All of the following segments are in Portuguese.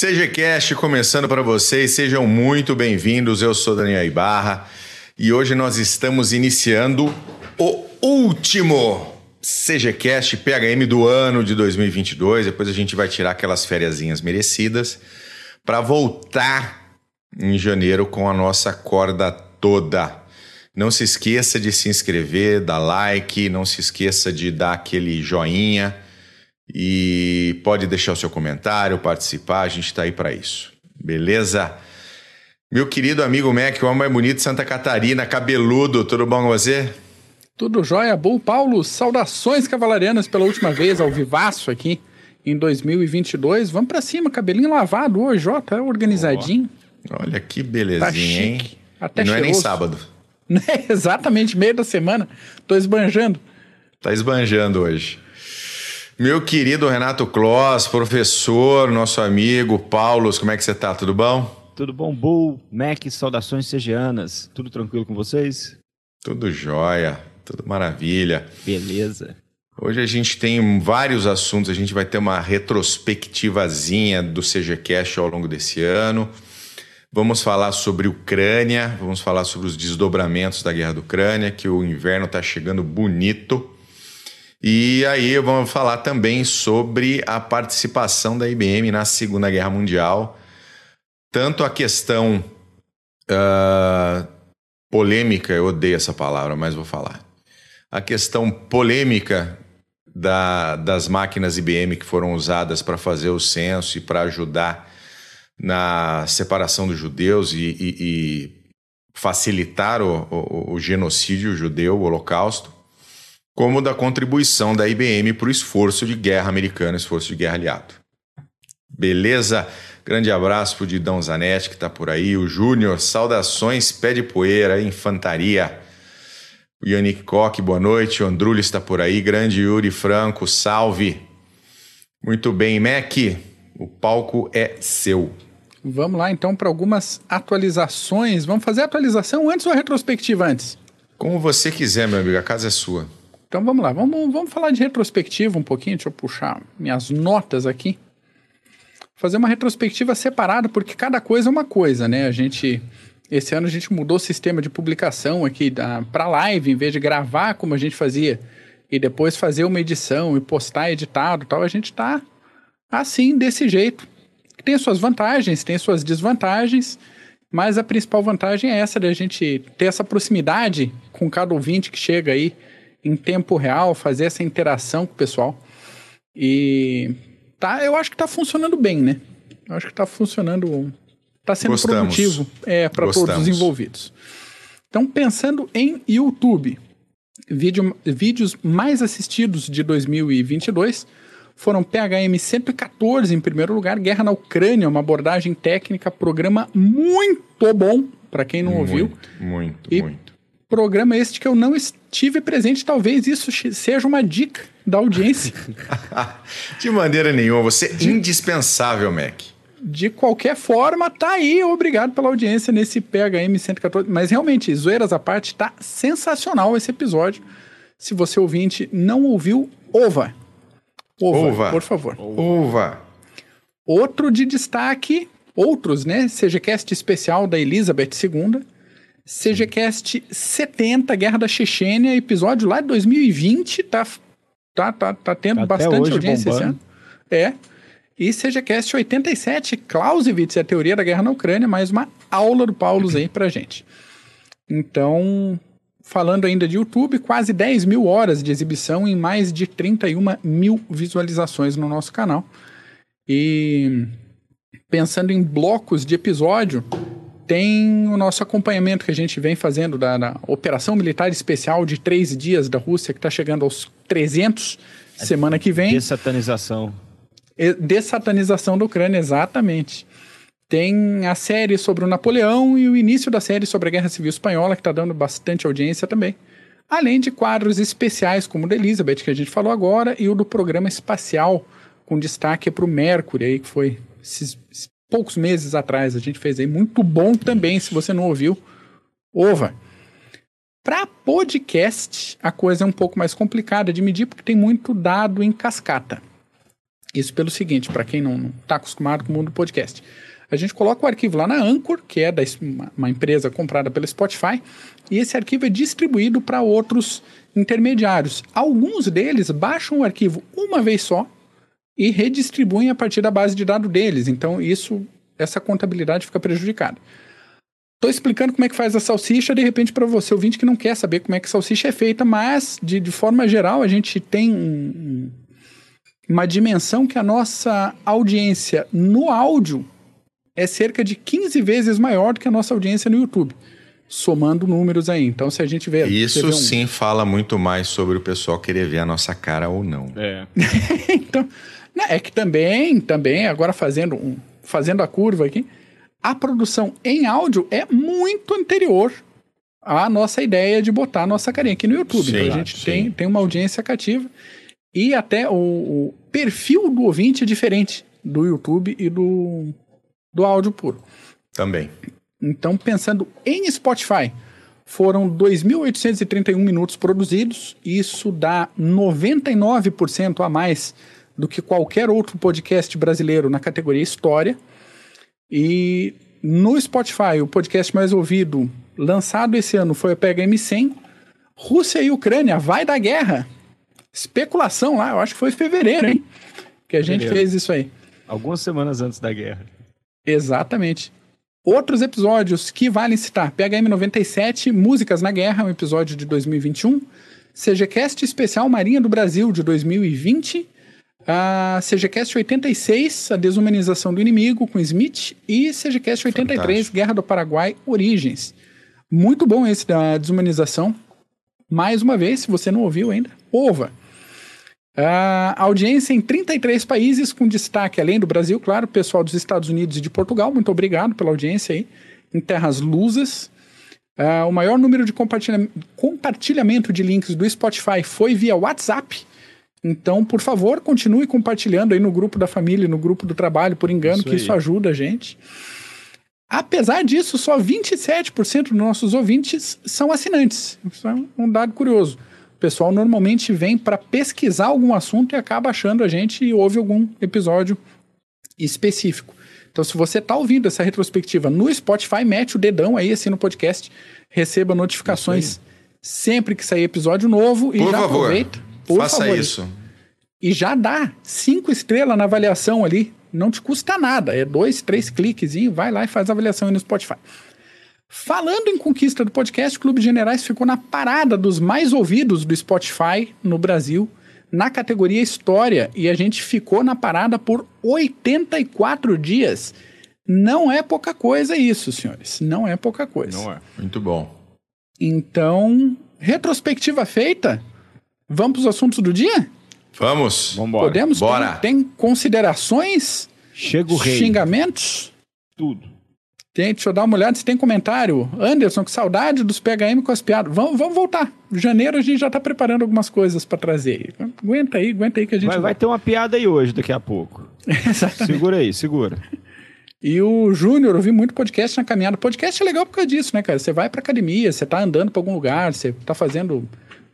CGCast começando para vocês, sejam muito bem-vindos. Eu sou Daniel Ibarra e hoje nós estamos iniciando o último CGCast PHM do ano de 2022. Depois a gente vai tirar aquelas férias merecidas para voltar em janeiro com a nossa corda toda. Não se esqueça de se inscrever, dar like, não se esqueça de dar aquele joinha e pode deixar o seu comentário, participar, a gente está aí para isso. Beleza? Meu querido amigo Mac, o homem mais bonito de Santa Catarina, cabeludo, tudo bom com você? Tudo jóia, Bull Paulo, saudações cavalarianas pela última vez ao vivaço aqui em 2022. Vamos para cima, cabelinho lavado hoje, ó, tá organizadinho. Oh, olha que belezinha, tá hein? Até e não cheiroso. é nem sábado. É exatamente, meio da semana. Tô esbanjando. Tá esbanjando hoje. Meu querido Renato Kloss, professor, nosso amigo, Paulo, como é que você tá? Tudo bom? Tudo bom, Bull, Mac, saudações segianas. Tudo tranquilo com vocês? Tudo jóia, tudo maravilha. Beleza. Hoje a gente tem vários assuntos, a gente vai ter uma retrospectivazinha do CGCast ao longo desse ano. Vamos falar sobre Ucrânia, vamos falar sobre os desdobramentos da guerra da Ucrânia, que o inverno está chegando bonito. E aí vamos falar também sobre a participação da IBM na Segunda Guerra Mundial, tanto a questão uh, polêmica, eu odeio essa palavra, mas vou falar. A questão polêmica da, das máquinas IBM que foram usadas para fazer o censo e para ajudar na separação dos judeus e, e, e facilitar o, o, o genocídio judeu, o holocausto como da contribuição da IBM para o esforço de guerra americano, esforço de guerra aliado. Beleza? Grande abraço para o Didão Zanetti, que está por aí. O Júnior, saudações, pé de poeira, infantaria. O Yannick Koch, boa noite. O Andrulli está por aí. Grande Yuri Franco, salve. Muito bem, Mac, o palco é seu. Vamos lá então para algumas atualizações. Vamos fazer a atualização antes ou a retrospectiva antes? Como você quiser, meu amigo, a casa é sua. Então vamos lá, vamos, vamos falar de retrospectiva um pouquinho. Deixa eu puxar minhas notas aqui. Fazer uma retrospectiva separada, porque cada coisa é uma coisa, né? A gente. Esse ano a gente mudou o sistema de publicação aqui para live, em vez de gravar como a gente fazia e depois fazer uma edição e postar editado tal. A gente está assim, desse jeito. Tem suas vantagens, tem suas desvantagens, mas a principal vantagem é essa da gente ter essa proximidade com cada ouvinte que chega aí em tempo real, fazer essa interação com o pessoal. E tá, eu acho que tá funcionando bem, né? Eu acho que tá funcionando, tá sendo Gostamos. produtivo é, para todos os envolvidos. Então, pensando em YouTube, vídeo, vídeos mais assistidos de 2022 foram PHM 114 em primeiro lugar, Guerra na Ucrânia, uma abordagem técnica, programa muito bom, para quem não muito, ouviu. Muito, e muito. Programa este que eu não estive presente, talvez isso seja uma dica da audiência. de maneira nenhuma, você é indispensável, Mac. De qualquer forma, tá aí. Obrigado pela audiência nesse PHM 114. Mas realmente, zoeiras à parte, tá sensacional esse episódio. Se você ouvinte não ouviu, ova. Ova, Ova. por favor. Uva. Outro de destaque, outros, né? CGCast especial da Elizabeth II. CGCast 70, Guerra da Chechênia, episódio lá de 2020, tá, tá, tá, tá tendo Até bastante audiência esse bombando. ano. É. E CGCast 87, Clausewitz e a teoria da guerra na Ucrânia, mais uma aula do Paulus aí pra gente. Então, falando ainda de YouTube, quase 10 mil horas de exibição em mais de 31 mil visualizações no nosso canal. E pensando em blocos de episódio, tem o nosso acompanhamento que a gente vem fazendo da, da Operação Militar Especial de três dias da Rússia, que está chegando aos 300 semana que vem. Dessatanização. Dessatanização da Ucrânia, exatamente. Tem a série sobre o Napoleão e o início da série sobre a Guerra Civil Espanhola, que está dando bastante audiência também. Além de quadros especiais como o da Elizabeth, que a gente falou agora, e o do programa espacial, com destaque para o Mercury, aí, que foi poucos meses atrás. A gente fez aí. Muito bom também, se você não ouviu. Ova. Para podcast, a coisa é um pouco mais complicada de medir, porque tem muito dado em cascata. Isso pelo seguinte, para quem não está acostumado com o mundo do podcast. A gente coloca o arquivo lá na Anchor, que é da, uma, uma empresa comprada pela Spotify, e esse arquivo é distribuído para outros intermediários. Alguns deles baixam o arquivo uma vez só e redistribuem a partir da base de dados deles. Então, isso, essa contabilidade fica prejudicada. Estou explicando como é que faz a salsicha, de repente, para você, ouvinte, que não quer saber como é que a salsicha é feita, mas, de, de forma geral, a gente tem um, uma dimensão que a nossa audiência no áudio é cerca de 15 vezes maior do que a nossa audiência no YouTube somando números aí. Então, se a gente vê. Isso um... sim fala muito mais sobre o pessoal querer ver a nossa cara ou não. É. então, é que também, também, agora fazendo, um, fazendo a curva aqui, a produção em áudio é muito anterior à nossa ideia de botar a nossa carinha aqui no YouTube. Sim, então, a gente tem, tem uma audiência cativa e até o, o perfil do ouvinte é diferente do YouTube e do, do áudio puro. Também. Então, pensando em Spotify, foram 2.831 minutos produzidos, isso dá 99% a mais do que qualquer outro podcast brasileiro na categoria História. E no Spotify, o podcast mais ouvido lançado esse ano foi o PHM 100. Rússia e Ucrânia, vai da guerra. Especulação lá, eu acho que foi em fevereiro, hein? Que a gente fez isso aí. Algumas semanas antes da guerra. Exatamente. Outros episódios que valem citar: PHM 97, Músicas na Guerra, um episódio de 2021. CGCast Especial Marinha do Brasil de 2020. A CGCast 86, A Desumanização do Inimigo, com Smith. E CGCast 83, Fantástico. Guerra do Paraguai, Origens. Muito bom esse da desumanização. Mais uma vez, se você não ouviu ainda, ouva. A audiência em 33 países, com destaque, além do Brasil, claro, pessoal dos Estados Unidos e de Portugal. Muito obrigado pela audiência aí, em terras lusas. Uh, o maior número de compartilha compartilhamento de links do Spotify foi via WhatsApp. Então, por favor, continue compartilhando aí no grupo da família, no grupo do trabalho, por engano, isso que aí. isso ajuda a gente. Apesar disso, só 27% dos nossos ouvintes são assinantes. Isso é um dado curioso pessoal normalmente vem para pesquisar algum assunto e acaba achando a gente e ouve algum episódio específico. Então, se você está ouvindo essa retrospectiva no Spotify, mete o dedão aí assim no podcast, receba notificações sempre que sair episódio novo e por já favor, aproveita. Por faça favor, isso. E já dá cinco estrelas na avaliação ali. Não te custa nada. É dois, três cliques e vai lá e faz a avaliação aí no Spotify. Falando em conquista do podcast, o Clube de Generais ficou na parada dos mais ouvidos do Spotify no Brasil, na categoria História, e a gente ficou na parada por 84 dias. Não é pouca coisa isso, senhores. Não é pouca coisa. Não é. Muito bom. Então, retrospectiva feita. Vamos para os assuntos do dia? Vamos. Vambora. Podemos? Bora. Tem, tem considerações? Chega o rei. Xingamentos? Tudo. Tem, deixa eu dar uma olhada se tem comentário. Anderson, que saudade dos PHM com as piadas. Vamos, vamos voltar. Janeiro a gente já está preparando algumas coisas para trazer. Aguenta aí, aguenta aí que a gente. Vai, vai ter uma piada aí hoje, daqui a pouco. Exatamente. Segura aí, segura. E o Júnior, eu vi muito podcast na caminhada. Podcast é legal por causa disso, né, cara? Você vai pra academia, você tá andando para algum lugar, você tá fazendo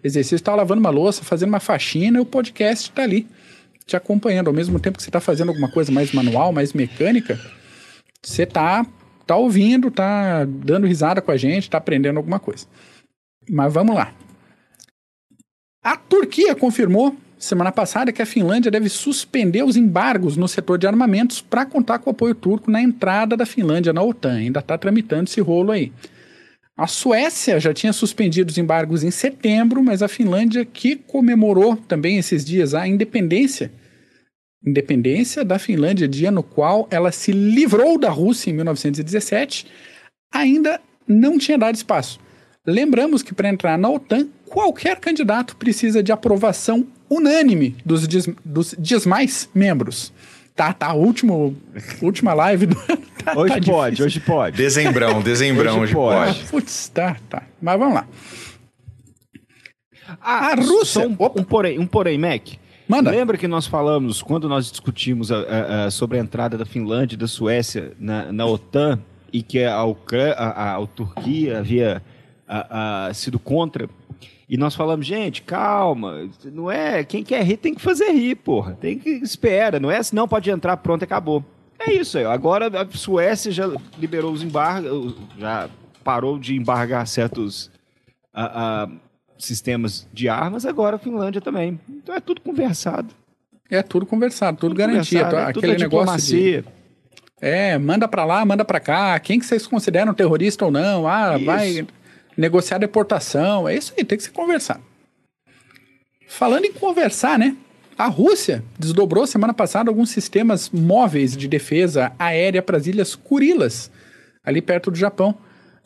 exercício, tá lavando uma louça, fazendo uma faxina, e o podcast tá ali te acompanhando. Ao mesmo tempo que você tá fazendo alguma coisa mais manual, mais mecânica, você tá tá ouvindo, tá dando risada com a gente, tá aprendendo alguma coisa. Mas vamos lá. A Turquia confirmou semana passada que a Finlândia deve suspender os embargos no setor de armamentos para contar com o apoio turco na entrada da Finlândia na OTAN. Ainda está tramitando esse rolo aí. A Suécia já tinha suspendido os embargos em setembro, mas a Finlândia, que comemorou também esses dias a independência, independência da Finlândia, dia no qual ela se livrou da Rússia em 1917, ainda não tinha dado espaço. Lembramos que para entrar na OTAN, qualquer candidato precisa de aprovação unânime dos, dos demais membros. Tá, tá, último, última live do tá, Hoje tá pode, hoje pode. Dezembrão, dezembrão, hoje, hoje pode. Ah, putz, tá, tá. Mas vamos lá. A, a Rússia. Um, um, porém, um porém, Mac. Manda. Lembra que nós falamos, quando nós discutimos a, a, a, sobre a entrada da Finlândia e da Suécia na, na OTAN, e que a, a, a Turquia havia sido contra, E nós falamos, gente, calma, não é. Quem quer rir tem que fazer rir, porra. Tem que espera, não é assim, não pode entrar, pronto, acabou. É isso aí. Agora a Suécia já liberou os embargos, já parou de embargar certos a, a, sistemas de armas, agora a Finlândia também. Então é tudo conversado. É tudo conversado, tudo, tudo garantia. É Aquele tudo negócio de é, manda para lá, manda para cá. Quem que vocês consideram terrorista ou não? Ah, isso. vai negociar deportação. É isso aí, tem que se conversar. Falando em conversar, né? A Rússia desdobrou semana passada alguns sistemas móveis de defesa aérea para as ilhas Kurilas, ali perto do Japão,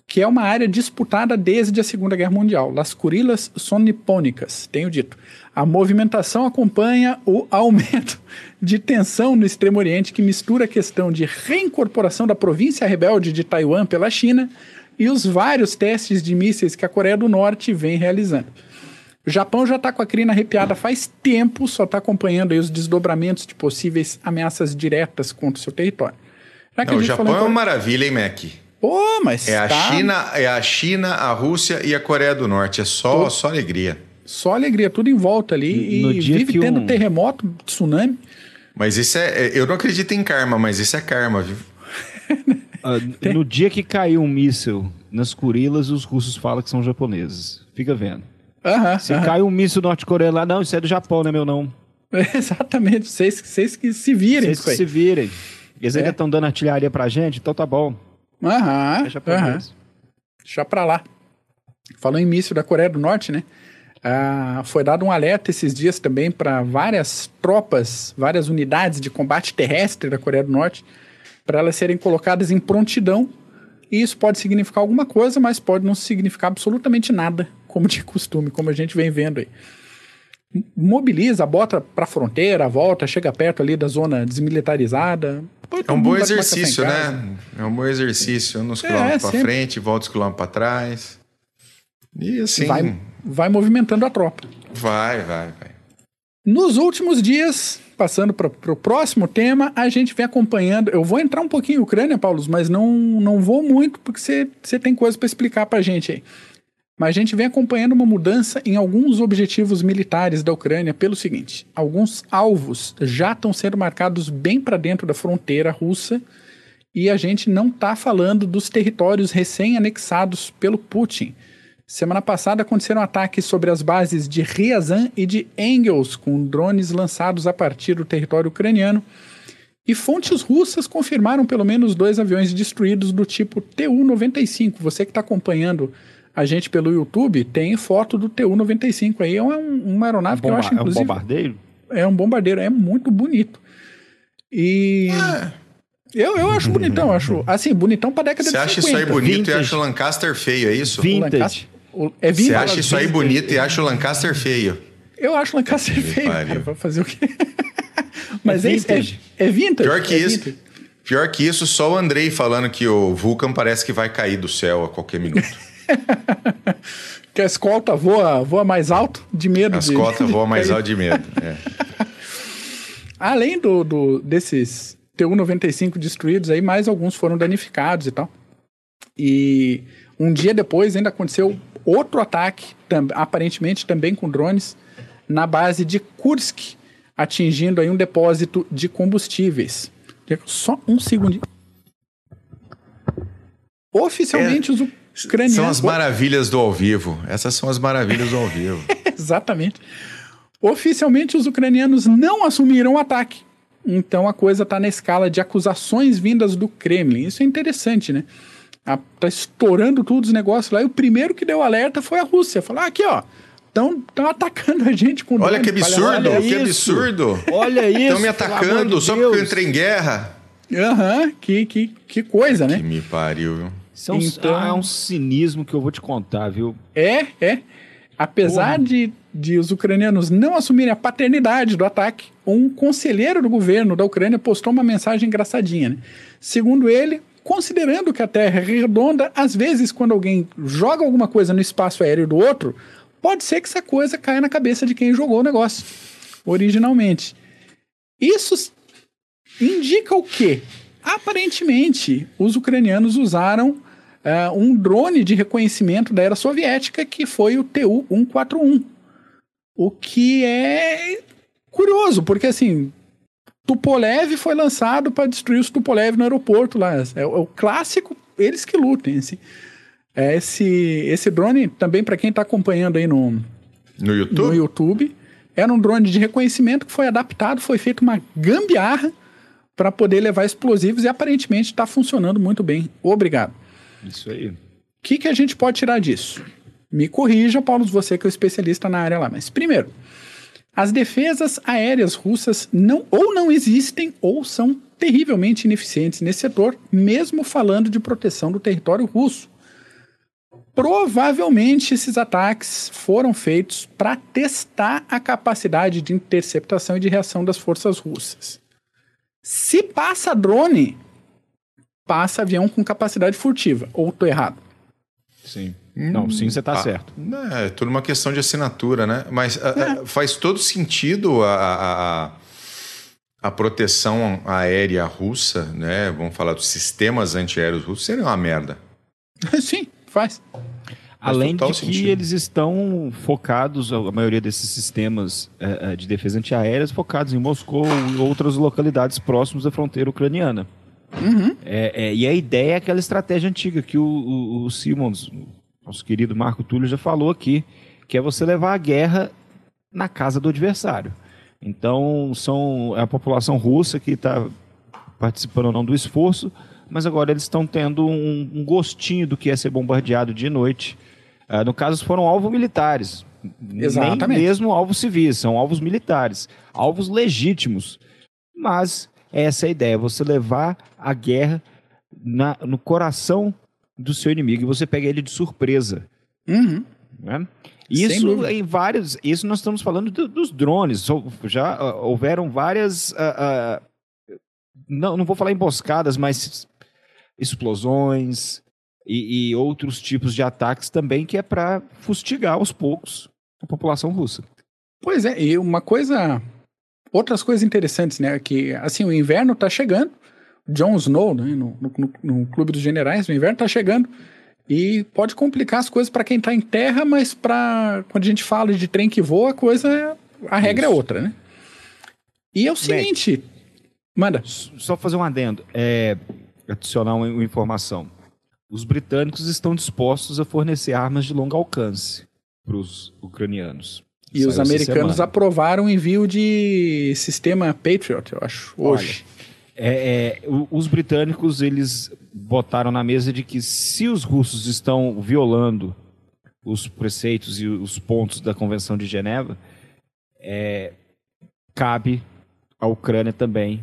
que é uma área disputada desde a Segunda Guerra Mundial. Las Kurilas são nipônicas, tenho dito. A movimentação acompanha o aumento de tensão no Extremo Oriente, que mistura a questão de reincorporação da província rebelde de Taiwan pela China e os vários testes de mísseis que a Coreia do Norte vem realizando. O Japão já está com a crina arrepiada faz tempo, só está acompanhando os desdobramentos de possíveis ameaças diretas contra o seu território. Não, o Japão é uma maravilha, hein, Mac? Pô, mas é a tá... China, é a China, a Rússia e a Coreia do Norte. É só, só alegria. Só alegria, tudo em volta ali. No e vive tendo um... terremoto, tsunami. Mas isso é. é eu não acredito em karma, mas isso é karma, viu? uh, no dia que caiu um míssil nas Kurilas, os russos falam que são japoneses. Fica vendo. Se cai um míssil norte-coreano lá, não, isso é do Japão, né, meu não? Exatamente, vocês, vocês que se virem. Vocês que se virem. Eles é. ainda estão dando artilharia pra gente, então tá bom. Aham. Deixa pra, Deixa pra lá. Falando em míssil da Coreia do Norte, né? Ah, foi dado um alerta esses dias também para várias tropas, várias unidades de combate terrestre da Coreia do Norte, para elas serem colocadas em prontidão. E isso pode significar alguma coisa, mas pode não significar absolutamente nada, como de costume, como a gente vem vendo aí. Mobiliza, bota para a fronteira, volta, chega perto ali da zona desmilitarizada. É um bom exercício, né? É um bom exercício. Uns é, quilômetros para frente, volta os quilômetros para trás. E assim. Vai, vai movimentando a tropa. Vai, vai, vai. Nos últimos dias, passando para o próximo tema, a gente vem acompanhando. Eu vou entrar um pouquinho em Ucrânia, Paulo, mas não, não vou muito, porque você tem coisa para explicar para a gente aí. Mas a gente vem acompanhando uma mudança em alguns objetivos militares da Ucrânia pelo seguinte: alguns alvos já estão sendo marcados bem para dentro da fronteira russa e a gente não está falando dos territórios recém-anexados pelo Putin. Semana passada aconteceram ataques sobre as bases de Ryazan e de Engels, com drones lançados a partir do território ucraniano. E fontes russas confirmaram pelo menos dois aviões destruídos do tipo Tu-95. Você que está acompanhando a gente pelo YouTube, tem foto do Tu-95 aí. É uma, uma aeronave um que eu acho, inclusive... É um bombardeiro? É um bombardeiro, é muito bonito. E... Ah. Eu, eu acho bonitão, eu acho. Assim, bonitão pra década Você de 50. Você acha isso aí bonito Vintage. e acha o Lancaster feio, é isso? Vintage. É Você acha isso aí bonito e acha o Lancaster feio? Eu acho o Lancaster é feio, cara, pra fazer o quê? Mas é, é, vintage. é, é vintage. Pior que é isso. Vintage. Pior que isso, só o Andrei falando que o Vulcan parece que vai cair do céu a qualquer minuto. que a escolta voa, voa mais alto de medo. A escolta de, voa mais alto de medo. É. Além do, do, desses Tu-95 destruídos, aí mais alguns foram danificados e tal. E um dia depois ainda aconteceu outro ataque, tam, aparentemente também com drones, na base de Kursk, atingindo aí um depósito de combustíveis. Só um segundo. Oficialmente, é, os ucranianos. São as maravilhas do ao vivo. Essas são as maravilhas do ao vivo. Exatamente. Oficialmente, os ucranianos não assumiram o ataque. Então a coisa está na escala de acusações vindas do Kremlin. Isso é interessante, né? A, tá estourando tudo os negócios lá. E o primeiro que deu alerta foi a Rússia. Falar, ah, aqui, ó. Estão atacando a gente com Olha que absurdo, olha que isso. absurdo. Olha isso. Estão me atacando de só porque eu entrei em guerra. Aham, uhum, que, que, que coisa, né? Que me pariu, viu? Isso é um, então... ah, é um cinismo que eu vou te contar, viu? É, é. Apesar de, de os ucranianos não assumirem a paternidade do ataque, um conselheiro do governo da Ucrânia postou uma mensagem engraçadinha. Né? Segundo ele, considerando que a Terra é redonda, às vezes quando alguém joga alguma coisa no espaço aéreo do outro, pode ser que essa coisa caia na cabeça de quem jogou o negócio originalmente. Isso indica o quê? Aparentemente, os ucranianos usaram uh, um drone de reconhecimento da era soviética que foi o Tu-141. O que é curioso, porque assim, Tupolev foi lançado para destruir os Tupolev no aeroporto lá. É, é o clássico, eles que lutem. Assim. É esse, esse drone, também para quem está acompanhando aí no, no YouTube? no YouTube, era um drone de reconhecimento que foi adaptado, foi feito uma gambiarra para poder levar explosivos e aparentemente está funcionando muito bem. Obrigado. Isso aí. O que, que a gente pode tirar disso? Me corrija, Paulo, você que é o especialista na área lá. Mas, primeiro, as defesas aéreas russas não ou não existem ou são terrivelmente ineficientes nesse setor, mesmo falando de proteção do território russo. Provavelmente esses ataques foram feitos para testar a capacidade de interceptação e de reação das forças russas. Se passa drone, passa avião com capacidade furtiva. Ou tô errado? Sim. Não, sim, você está ah, certo. É, é tudo uma questão de assinatura, né? Mas é. faz todo sentido a, a, a, proteção aérea russa, né? Vamos falar dos sistemas antiaéreos russos, seria uma merda. sim, faz. Além de que sentido. eles estão focados, a maioria desses sistemas é, de defesa antiaérea, focados em Moscou e outras localidades próximas da fronteira ucraniana. Uhum. É, é, e a ideia é aquela estratégia antiga que o, o, o Simmons, nosso querido Marco Túlio, já falou aqui, que é você levar a guerra na casa do adversário. Então, são é a população russa que está participando ou não do esforço, mas agora eles estão tendo um, um, gostinho do que é ser bombardeado de noite Uh, no caso, foram alvos militares. Exatamente. Nem mesmo alvos civis, são alvos militares. Alvos legítimos. Mas essa é a ideia, você levar a guerra na, no coração do seu inimigo e você pega ele de surpresa. Uhum. Né? Isso em vários. Isso nós estamos falando do, dos drones. Já uh, houveram várias. Uh, uh, não, não vou falar emboscadas, mas explosões, e, e outros tipos de ataques também, que é para fustigar aos poucos a população russa. Pois é, e uma coisa. Outras coisas interessantes, né? Que assim, o inverno está chegando. Jon Snow, né, no, no, no, Clube dos Generais, o inverno está chegando. E pode complicar as coisas para quem está em terra, mas para quando a gente fala de trem que voa, a coisa é, a regra é Isso. é outra, né? E é o seguinte, Bem, manda. Só fazer um adendo, é, adicionar uma, uma informação os britânicos estão dispostos a fornecer armas de longo alcance para os ucranianos. E os americanos aprovaram o envio de sistema Patriot, eu acho, hoje. Olha, é, é, os britânicos eles botaram na mesa de que se os russos estão violando os preceitos e os pontos da Convenção de Geneva, é, cabe à Ucrânia também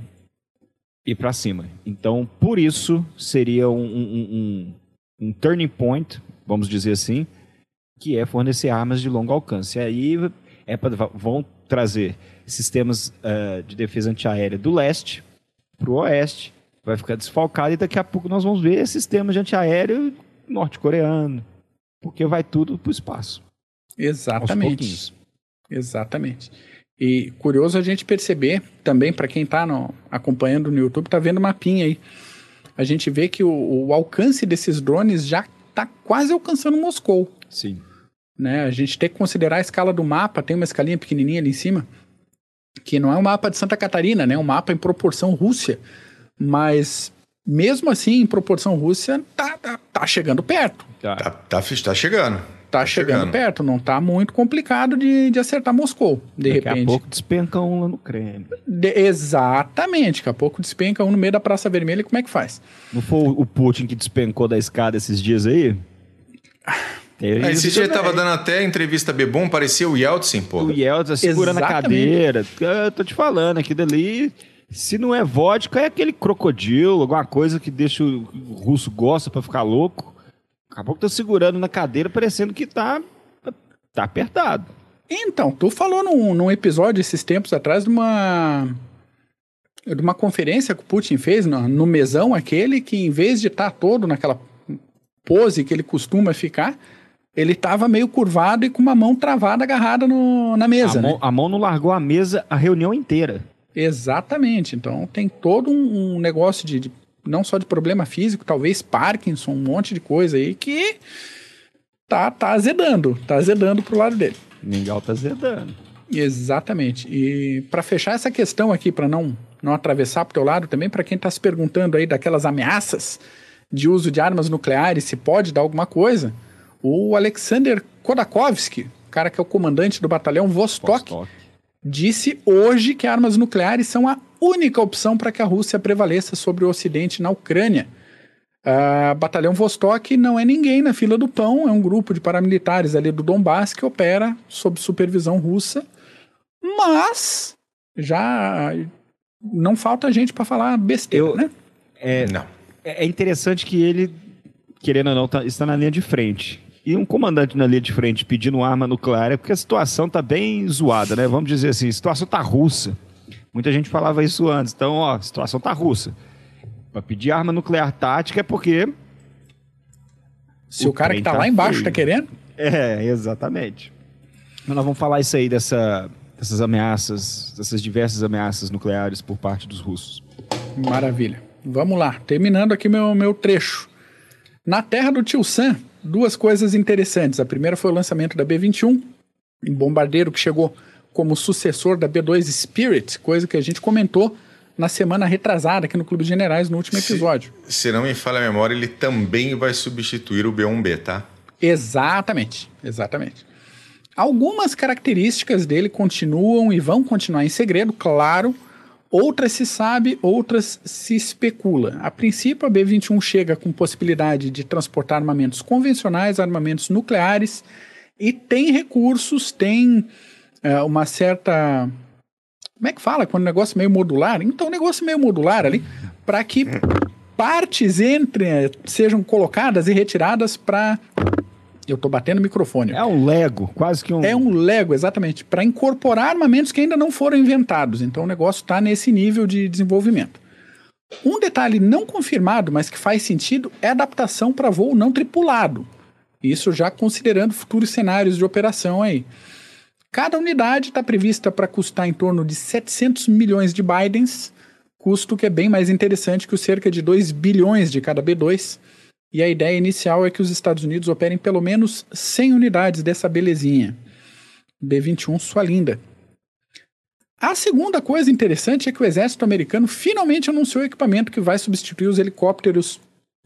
ir para cima. Então, por isso, seria um, um, um, um, turning point, vamos dizer assim, que é fornecer armas de longo alcance. E aí é pra, vão trazer sistemas uh, de defesa antiaérea do leste para o oeste, vai ficar desfalcado e daqui a pouco nós vamos ver sistemas de antiaéreo norte-coreano, porque vai tudo para o espaço. Exatamente. Exatamente. E curioso a gente perceber também, para quem está acompanhando no YouTube, está vendo o mapinha aí. A gente vê que o, o alcance desses drones já está quase alcançando Moscou. Sim. Né? A gente tem que considerar a escala do mapa, tem uma escalinha pequenininha ali em cima, que não é um mapa de Santa Catarina, né? É um mapa em proporção Rússia. Mas mesmo assim, em proporção Rússia, tá, tá, tá chegando perto. Tá, tá, tá, tá chegando tá, chegando, chegando, perto, não tá muito complicado de, de acertar Moscou, de daqui repente. Daqui a pouco despenca um lá no Kremlin. De, exatamente, daqui a pouco despenca um no meio da Praça Vermelha, como é que faz? Não foi o Putin que despencou da escada esses dias aí? É, esse dia tava dando até entrevista bebom, parecia o Yeltsin, pô. O Yeltsin segura na cadeira. Eu tô te falando, aquilo ali... Se não é vodka, é aquele crocodilo, alguma coisa que deixa o russo gosta para ficar louco. Daqui a pouco tá segurando na cadeira, parecendo que tá, tá apertado. Então, tu falou num, num episódio esses tempos atrás de uma de uma conferência que o Putin fez no, no mesão aquele que em vez de estar tá todo naquela pose que ele costuma ficar, ele estava meio curvado e com uma mão travada agarrada no, na mesa. A, né? mão, a mão não largou a mesa a reunião inteira. Exatamente. Então tem todo um, um negócio de, de não só de problema físico, talvez Parkinson, um monte de coisa aí que tá, tá azedando, tá azedando pro lado dele. Mingau tá azedando. Exatamente. E para fechar essa questão aqui, para não, não atravessar pro teu lado também, para quem está se perguntando aí daquelas ameaças de uso de armas nucleares, se pode dar alguma coisa, o Alexander Kodakovsky, cara que é o comandante do batalhão Vostok, Vostok. disse hoje que armas nucleares são a única opção para que a Rússia prevaleça sobre o Ocidente na Ucrânia. Uh, batalhão Vostok não é ninguém na fila do pão, é um grupo de paramilitares ali do Donbass que opera sob supervisão russa, mas já não falta gente para falar besteira, Eu, né? É, não. É, é interessante que ele, querendo ou não, tá, está na linha de frente. E um comandante na linha de frente pedindo arma nuclear é porque a situação tá bem zoada, né? Vamos dizer assim, a situação tá russa. Muita gente falava isso antes. Então, ó, a situação tá russa. Para pedir arma nuclear tática é porque. Se o, o cara que tá, tá lá embaixo tá querendo? É, exatamente. Mas nós vamos falar isso aí dessa, dessas ameaças, dessas diversas ameaças nucleares por parte dos russos. Maravilha. Vamos lá, terminando aqui meu, meu trecho. Na terra do Tio Sam, duas coisas interessantes. A primeira foi o lançamento da B-21, um bombardeiro que chegou como sucessor da B-2 Spirit, coisa que a gente comentou na semana retrasada aqui no Clube de Generais, no último episódio. Se, se não me falha a memória, ele também vai substituir o B1B, tá? Exatamente, exatamente. Algumas características dele continuam e vão continuar em segredo, claro. Outras se sabe, outras se especula. A princípio, a B-21 chega com possibilidade de transportar armamentos convencionais, armamentos nucleares, e tem recursos, tem é, uma certa como é que fala quando o negócio é meio modular? Então, negócio meio modular ali, para que partes entre sejam colocadas e retiradas para eu estou batendo o microfone. É um Lego, quase que um. É um Lego, exatamente, para incorporar armamentos que ainda não foram inventados. Então o negócio está nesse nível de desenvolvimento. Um detalhe não confirmado, mas que faz sentido, é a adaptação para voo não tripulado. Isso já considerando futuros cenários de operação aí. Cada unidade está prevista para custar em torno de 700 milhões de Bidens, custo que é bem mais interessante que os cerca de 2 bilhões de cada B2. E a ideia inicial é que os Estados Unidos operem pelo menos 100 unidades dessa belezinha. B-21, sua linda. A segunda coisa interessante é que o exército americano finalmente anunciou o equipamento que vai substituir os helicópteros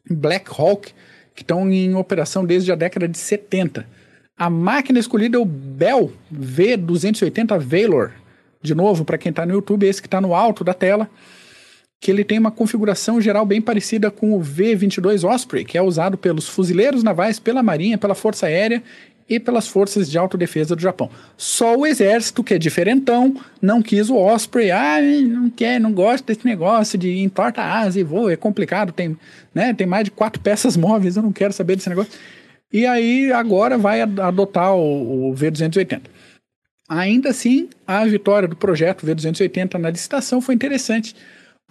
Black Hawk, que estão em operação desde a década de 70 a máquina escolhida é o Bell V280 Valor. De novo, para quem está no YouTube, esse que está no alto da tela, que ele tem uma configuração geral bem parecida com o V-22 Osprey, que é usado pelos fuzileiros navais, pela Marinha, pela Força Aérea e pelas forças de autodefesa do Japão. Só o exército, que é diferentão, não quis o Osprey. Ah, não quer, não gosta desse negócio de entorta asa e voa, é complicado, tem, né, tem mais de quatro peças móveis, eu não quero saber desse negócio. E aí agora vai adotar o, o V280. Ainda assim, a vitória do projeto V280 na licitação foi interessante,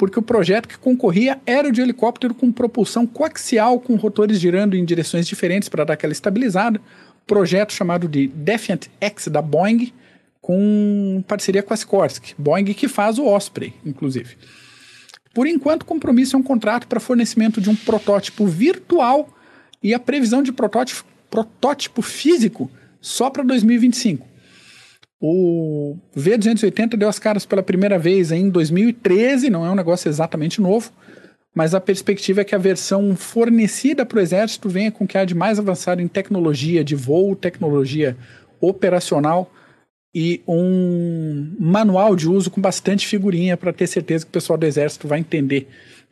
porque o projeto que concorria era o de helicóptero com propulsão coaxial, com rotores girando em direções diferentes para dar aquela estabilizada. Projeto chamado de Defiant X da Boeing, com parceria com a Sikorsky. Boeing que faz o Osprey, inclusive. Por enquanto, o compromisso é um contrato para fornecimento de um protótipo virtual e a previsão de protótipo, protótipo físico só para 2025. O V280 deu as caras pela primeira vez em 2013, não é um negócio exatamente novo, mas a perspectiva é que a versão fornecida para o Exército venha com o que há de mais avançado em tecnologia de voo, tecnologia operacional e um manual de uso com bastante figurinha para ter certeza que o pessoal do Exército vai entender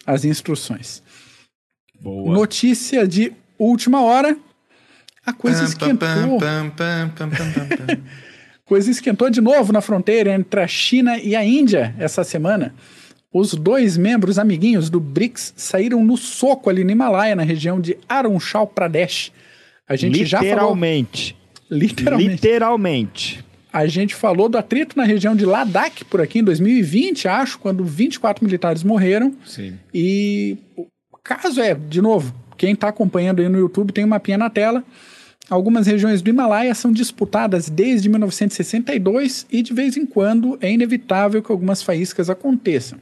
as instruções. Boa. Notícia de última hora, a coisa esquentou. coisa esquentou de novo na fronteira entre a China e a Índia essa semana. Os dois membros amiguinhos do BRICS saíram no soco ali no Himalaia, na região de Arunchal Pradesh. A gente já falou. Literalmente. Literalmente. A gente falou do atrito na região de Ladakh por aqui em 2020, acho, quando 24 militares morreram. Sim. E o caso é, de novo, quem está acompanhando aí no YouTube tem um mapinha na tela. Algumas regiões do Himalaia são disputadas desde 1962 e de vez em quando é inevitável que algumas faíscas aconteçam.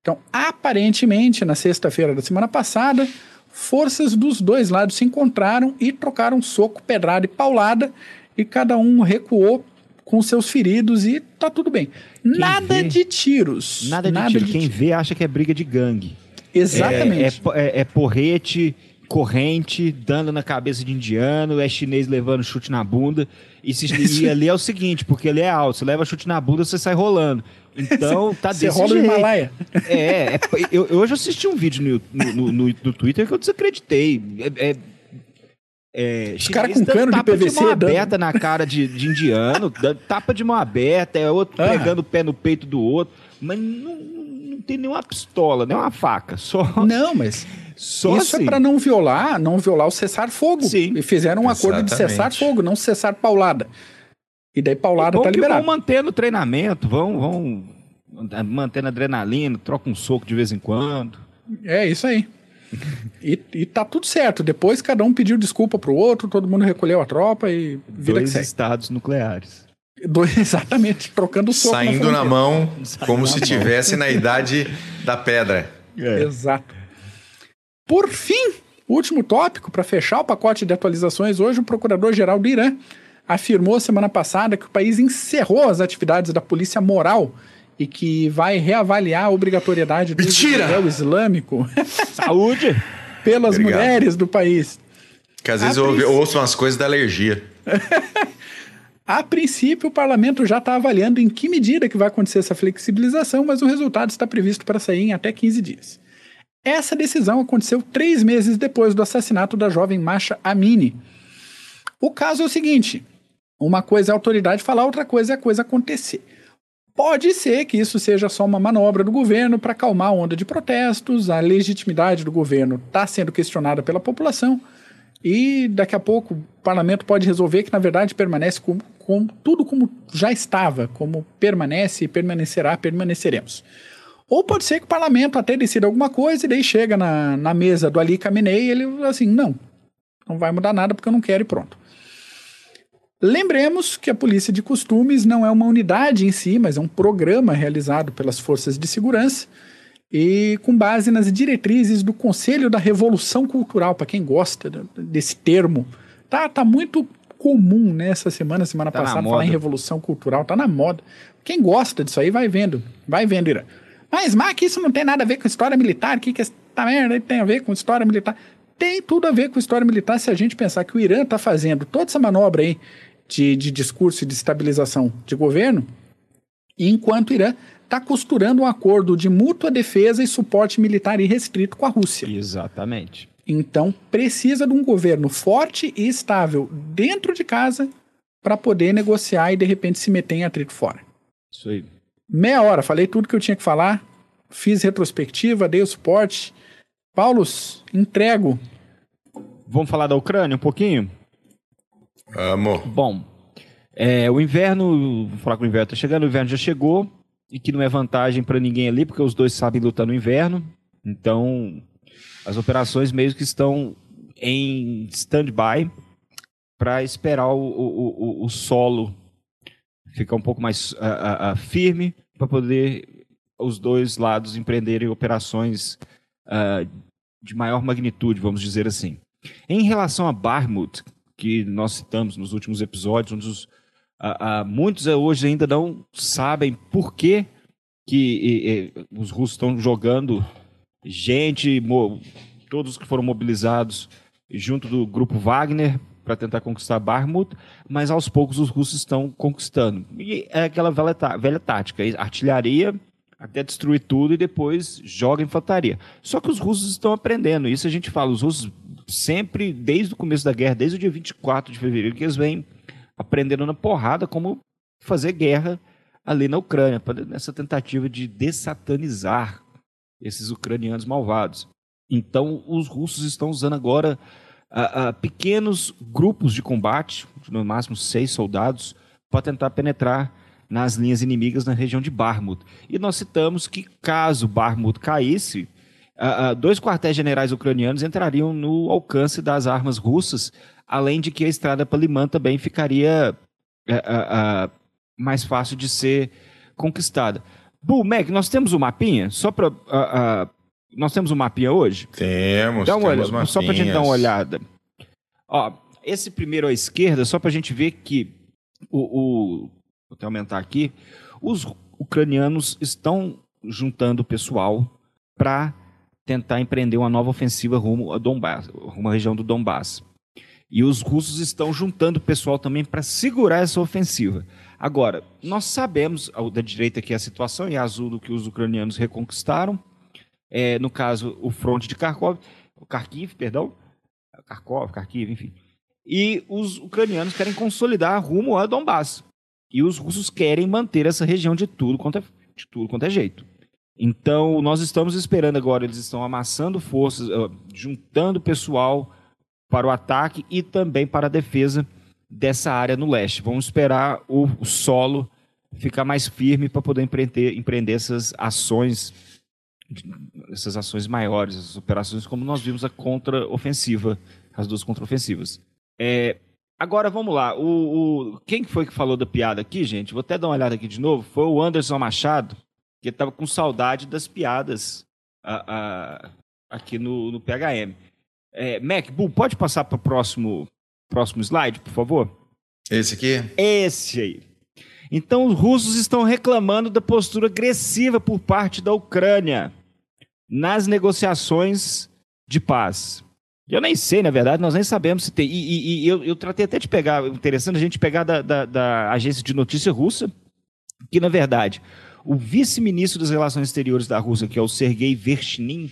Então, aparentemente, na sexta-feira da semana passada, forças dos dois lados se encontraram e trocaram soco, pedrada e paulada, e cada um recuou com seus feridos e tá tudo bem. Quem nada vê- de tiros. Nada de tiro. Quem vê acha que é briga de gangue. Exatamente. É, é é- é porrete, corrente, dando na cabeça de indiano, é chinês levando chute na bunda. E, se, e ali é o seguinte, porque ele é alto, você leva chute na bunda, você sai rolando. Então, tá Você desse rola o jeito. Himalaia. É, é, eu, eu hoje assisti um vídeo no, no, no, no Twitter que eu desacreditei. É, é, é, Os caras com cano de PVC mão dando- aberta na cara de, de indiano, dando tapa de mão aberta, é outro Ah. pegando o pé no peito do outro, mas não, não tem nenhuma pistola, nem uma faca, só, Não, mas só isso assim. é para não violar, não violar o cessar-fogo. Sim. E fizeram um acordo de cessar-fogo, não cessar paulada. E daí paulada Bom tá que liberado. vão mantendo o treinamento, vão, vão mantendo adrenalina, troca um soco de vez em quando. É isso aí. E, e tá tudo certo. Depois cada um pediu desculpa pro outro, todo mundo recolheu a tropa e vida Dois que segue. estados nucleares. Dois, exatamente, trocando soco. Saindo na fronteira. mão, como na se mão. tivesse na idade da pedra. Exato. Por fim, último tópico, para fechar o pacote de atualizações, hoje o procurador-geral do Irã afirmou semana passada que o país encerrou as atividades da polícia moral e que vai reavaliar a obrigatoriedade do Mentira! Israel islâmico Saúde! pelas Obrigado. mulheres do país. Que às vezes A eu ouvi- princ- ouço umas coisas da alergia. A princípio, o parlamento já está avaliando em que medida que vai acontecer essa flexibilização, mas o resultado está previsto para sair em até 15 dias. Essa decisão aconteceu três meses depois do assassinato da jovem Masha Amini. O caso é o seguinte: uma coisa é a autoridade falar, outra coisa é a coisa acontecer. Pode ser que isso seja só uma manobra do governo para acalmar a onda de protestos, a legitimidade do governo está sendo questionada pela população, e daqui a pouco o parlamento pode resolver que, na verdade, permanece com, com tudo como já estava, como permanece e permanecerá, permaneceremos. Ou pode ser que o parlamento até decida alguma coisa e daí chega na, na mesa do Ali Khamenei e ele assim, não, não vai mudar nada porque eu não quero e pronto. Lembremos que a Polícia de Costumes não é uma unidade em si, mas é um programa realizado pelas forças de segurança e com base nas diretrizes do Conselho da Revolução Cultural, para quem gosta de- desse termo. Tá, tá muito comum nessa semana, semana Tá passada, falar em revolução cultural, tá na moda. Quem gosta disso aí vai vendo, vai vendo, Irã. Mas, Mac, isso não tem nada a ver com história militar, o que que essa merda tem a ver com história militar? Tem tudo a ver com história militar se a gente pensar que o Irã tá fazendo toda essa manobra aí de, de discurso e de estabilização de governo, enquanto o Irã está costurando um acordo de mútua defesa e suporte militar irrestrito com a Rússia. Exatamente. Então, precisa de um governo forte e estável dentro de casa para poder negociar e, de repente, se meter em atrito fora. Isso aí. Meia hora, falei tudo que eu tinha que falar, fiz retrospectiva, dei o suporte. Paulos, entrego. Vamos falar da Ucrânia um pouquinho? Amo. Bom, é, o inverno, vou falar que o inverno tá chegando, o inverno já chegou e que não é vantagem para ninguém ali, porque os dois sabem lutar no inverno. Então, as operações meio que estão em stand-by para esperar o, o, o, o solo ficar um pouco mais ah, ah, firme para poder os dois lados empreenderem operações ah, de maior magnitude, vamos dizer assim. Em relação a Barmut, que nós citamos nos últimos episódios, muitos hoje ainda não sabem por que, que eh, eh, os russos estão jogando gente, todos que foram mobilizados junto do grupo Wagner para tentar conquistar Barmut, mas aos poucos os russos estão conquistando. E é aquela velha, tá- velha tática, artilharia até destruir tudo e depois joga infantaria. Só que os russos estão aprendendo, isso a gente fala, os russos sempre, desde o começo da guerra, desde o dia 24 de fevereiro, que eles vêm aprendendo na porrada como fazer guerra ali na Ucrânia, nessa tentativa de dessatanizar esses ucranianos malvados. Então, os russos estão usando agora pequenos grupos de combate, no máximo seis soldados, para tentar penetrar nas linhas inimigas na região de Barmut. E nós citamos que, caso Barmut caísse, dois quartéis generais ucranianos entrariam no alcance das armas russas, além de que a estrada para Liman também ficaria ah, ah, ah, mais fácil de ser conquistada. Bu, Mac, nós temos um mapinha? Só para. Nós temos um mapinha hoje? Temos, Dá uma temos olhada, só para gente dar uma olhada. Ó, esse primeiro à esquerda, só para a gente ver que o, o, vou até aumentar aqui, os ucranianos estão juntando pessoal para tentar empreender uma nova ofensiva rumo a Donbass, rumo à região do Donbass. E os russos estão juntando pessoal também para segurar essa ofensiva. Agora, nós sabemos, da direita aqui a situação, em azul do que os ucranianos reconquistaram, é, no caso, o fronte de Kharkov, Kharkiv, perdão, Kharkov, Kharkiv, enfim. E os ucranianos querem consolidar rumo a Donbass. E os russos querem manter essa região de tudo quanto é, de tudo quanto é jeito. Então, nós estamos esperando agora, eles estão amassando forças, juntando pessoal para o ataque e também para a defesa dessa área no leste. Vamos esperar o, o solo ficar mais firme para poder empreender, empreender essas ações, essas ações maiores, essas operações, como nós vimos a contra-ofensiva, as duas contra-ofensivas. É, agora vamos lá. O, o, quem foi que falou da piada aqui, gente? Vou até dar uma olhada aqui de novo. Foi o Anderson Machado, que estava com saudade das piadas a, a, aqui no, no PHM. É, Mac, Bull, pode passar para o próximo Próximo slide, por favor. Esse aqui? Esse aí. Então, os russos estão reclamando da postura agressiva por parte da Ucrânia nas negociações de paz. Eu nem sei, na verdade, nós nem sabemos se tem. E, e, e eu, eu, tratei até de pegar, interessante a gente pegar da, da, da agência de notícia russa, que, na verdade, o vice-ministro das Relações Exteriores da Rússia, que é o Sergei Vershinin,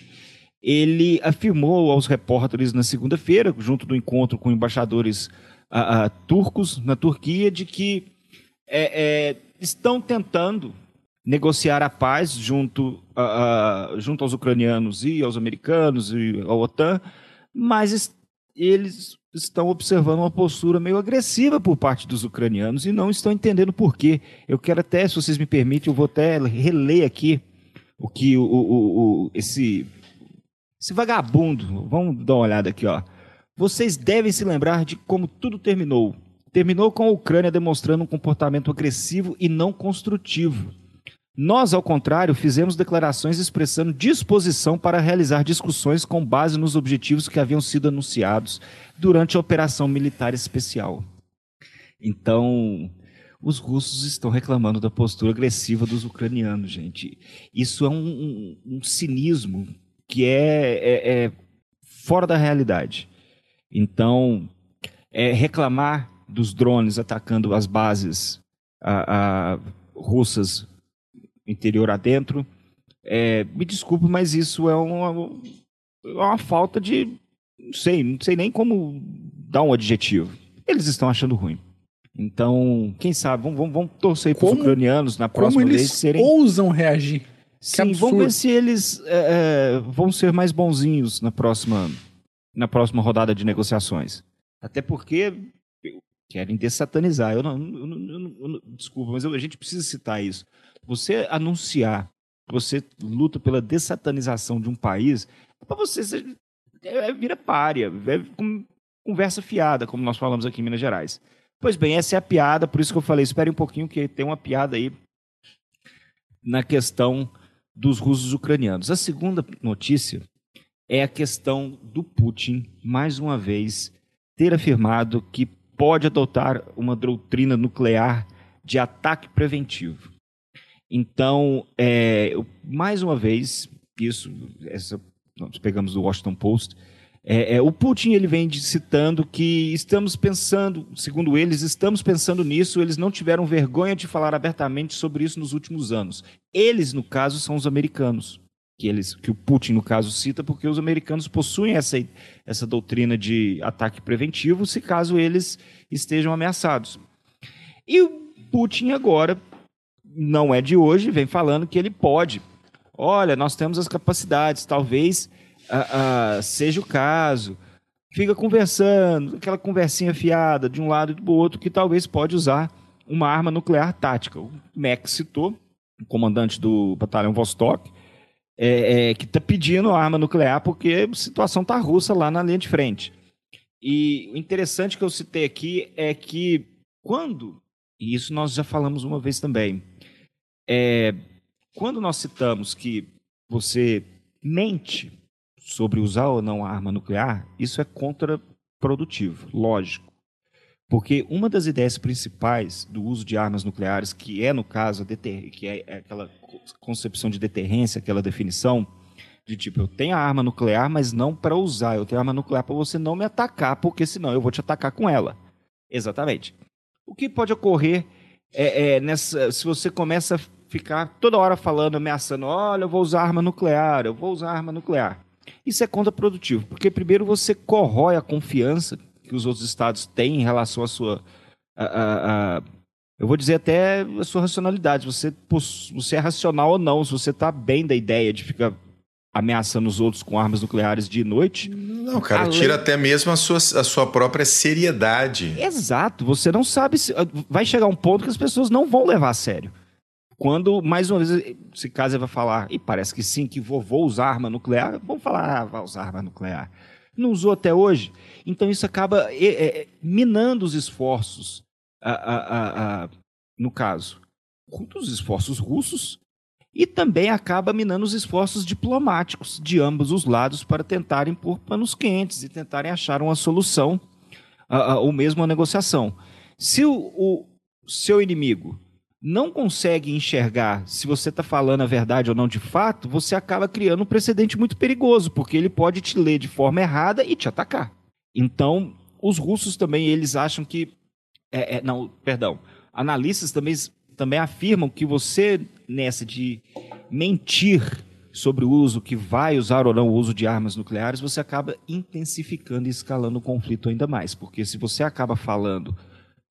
ele afirmou aos repórteres na segunda-feira, junto do encontro com embaixadores uh, uh, turcos na Turquia, de que é, é, estão tentando negociar a paz junto, uh, junto aos ucranianos e aos americanos e à OTAN, mas eles estão observando uma postura meio agressiva por parte dos ucranianos e não estão entendendo por quê. Eu quero até, se vocês me permitem, eu vou até reler aqui o que o, o, o esse esse vagabundo, vamos dar uma olhada aqui, ó. Vocês devem se lembrar de como tudo terminou. Terminou com a Ucrânia demonstrando um comportamento agressivo e não construtivo. Nós, ao contrário, fizemos declarações expressando disposição para realizar discussões com base nos objetivos que haviam sido anunciados durante a operação militar especial. Então, os russos estão reclamando da postura agressiva dos ucranianos, gente. Isso é um, um, um cinismo que é, é, é fora da realidade. Então, é reclamar dos drones atacando as bases a, a, russas interior adentro, é, me desculpe, mas isso é uma, é uma falta de. Não sei, não sei nem como dar um adjetivo. Eles estão achando ruim. Então, quem sabe, vamos, vamos, vamos torcer para os ucranianos na próxima como vez eles serem. ousam reagir. Sim, vamos ver se eles é, é, vão ser mais bonzinhos na próxima, na próxima rodada de negociações. Até porque querem dessatanizar. Eu não, eu não, eu não desculpa, mas a gente precisa citar isso. Você anunciar que você luta pela dessatanização de um país, para você você é, é, vira párea, é conversa fiada, como nós falamos aqui em Minas Gerais. Pois bem, essa é a piada, por isso que eu falei, espere um pouquinho que tem uma piada aí na questão dos russos ucranianos. A segunda notícia é a questão do Putin, mais uma vez, ter afirmado que pode adotar uma doutrina nuclear de ataque preventivo. Então, é, mais uma vez, isso, essa, nós pegamos do Washington Post, é, é, o Putin ele vem citando que estamos pensando, segundo eles, estamos pensando nisso. Eles não tiveram vergonha de falar abertamente sobre isso nos últimos anos. Eles, no caso, são os americanos, que eles, que o Putin no caso cita, porque os americanos possuem essa, essa doutrina de ataque preventivo, se caso eles estejam ameaçados. E o Putin agora não é de hoje, vem falando que ele pode. Olha, nós temos as capacidades, talvez ah, ah, seja o caso, fica conversando, aquela conversinha fiada de um lado e do outro, que talvez pode usar uma arma nuclear tática. O Max citou, o comandante do batalhão Vostok, é, é, que está pedindo arma nuclear porque a situação está russa lá na linha de frente. E o interessante que eu citei aqui é que quando, e isso nós já falamos uma vez também, é, quando nós citamos que você mente sobre usar ou não a arma nuclear, isso é contraprodutivo, lógico. Porque uma das ideias principais do uso de armas nucleares, que é, no caso, deter... que é aquela concepção de deterrência, aquela definição de tipo, eu tenho a arma nuclear, mas não para usar. Eu tenho a arma nuclear para você não me atacar, porque senão eu vou te atacar com ela. Exatamente. O que pode ocorrer é, é nessa, se você começa ficar toda hora falando, ameaçando, olha, eu vou usar arma nuclear, eu vou usar arma nuclear. Isso é contraprodutivo, porque primeiro você corrói a confiança que os outros estados têm em relação à sua. A, a, a, eu vou dizer até a sua racionalidade. Você, você é racional ou não, se você está bem da ideia de ficar ameaçando os outros com armas nucleares de noite. Não, cara, tira até mesmo a sua, a sua própria seriedade. Exato, você não sabe se. Vai chegar um ponto que as pessoas não vão levar a sério. Quando, mais uma vez, se caso vai falar, e parece que sim, que vovô usar arma nuclear, vamos falar, ah, vai usar arma nuclear. Não usou até hoje. Então isso acaba é, é, minando os esforços, a, a, a, no caso, dos esforços russos, e também acaba minando os esforços diplomáticos de ambos os lados para tentarem pôr panos quentes e tentarem achar uma solução ou mesmo uma negociação. Se o, o seu inimigo não consegue enxergar se você está falando a verdade ou não de fato, você acaba criando um precedente muito perigoso, porque ele pode te ler de forma errada e te atacar. Então, os russos também eles acham que, é, é, não, perdão, analistas também também afirmam que você nessa de mentir sobre o uso que vai usar ou não o uso de armas nucleares, você acaba intensificando e escalando o conflito ainda mais, porque se você acaba falando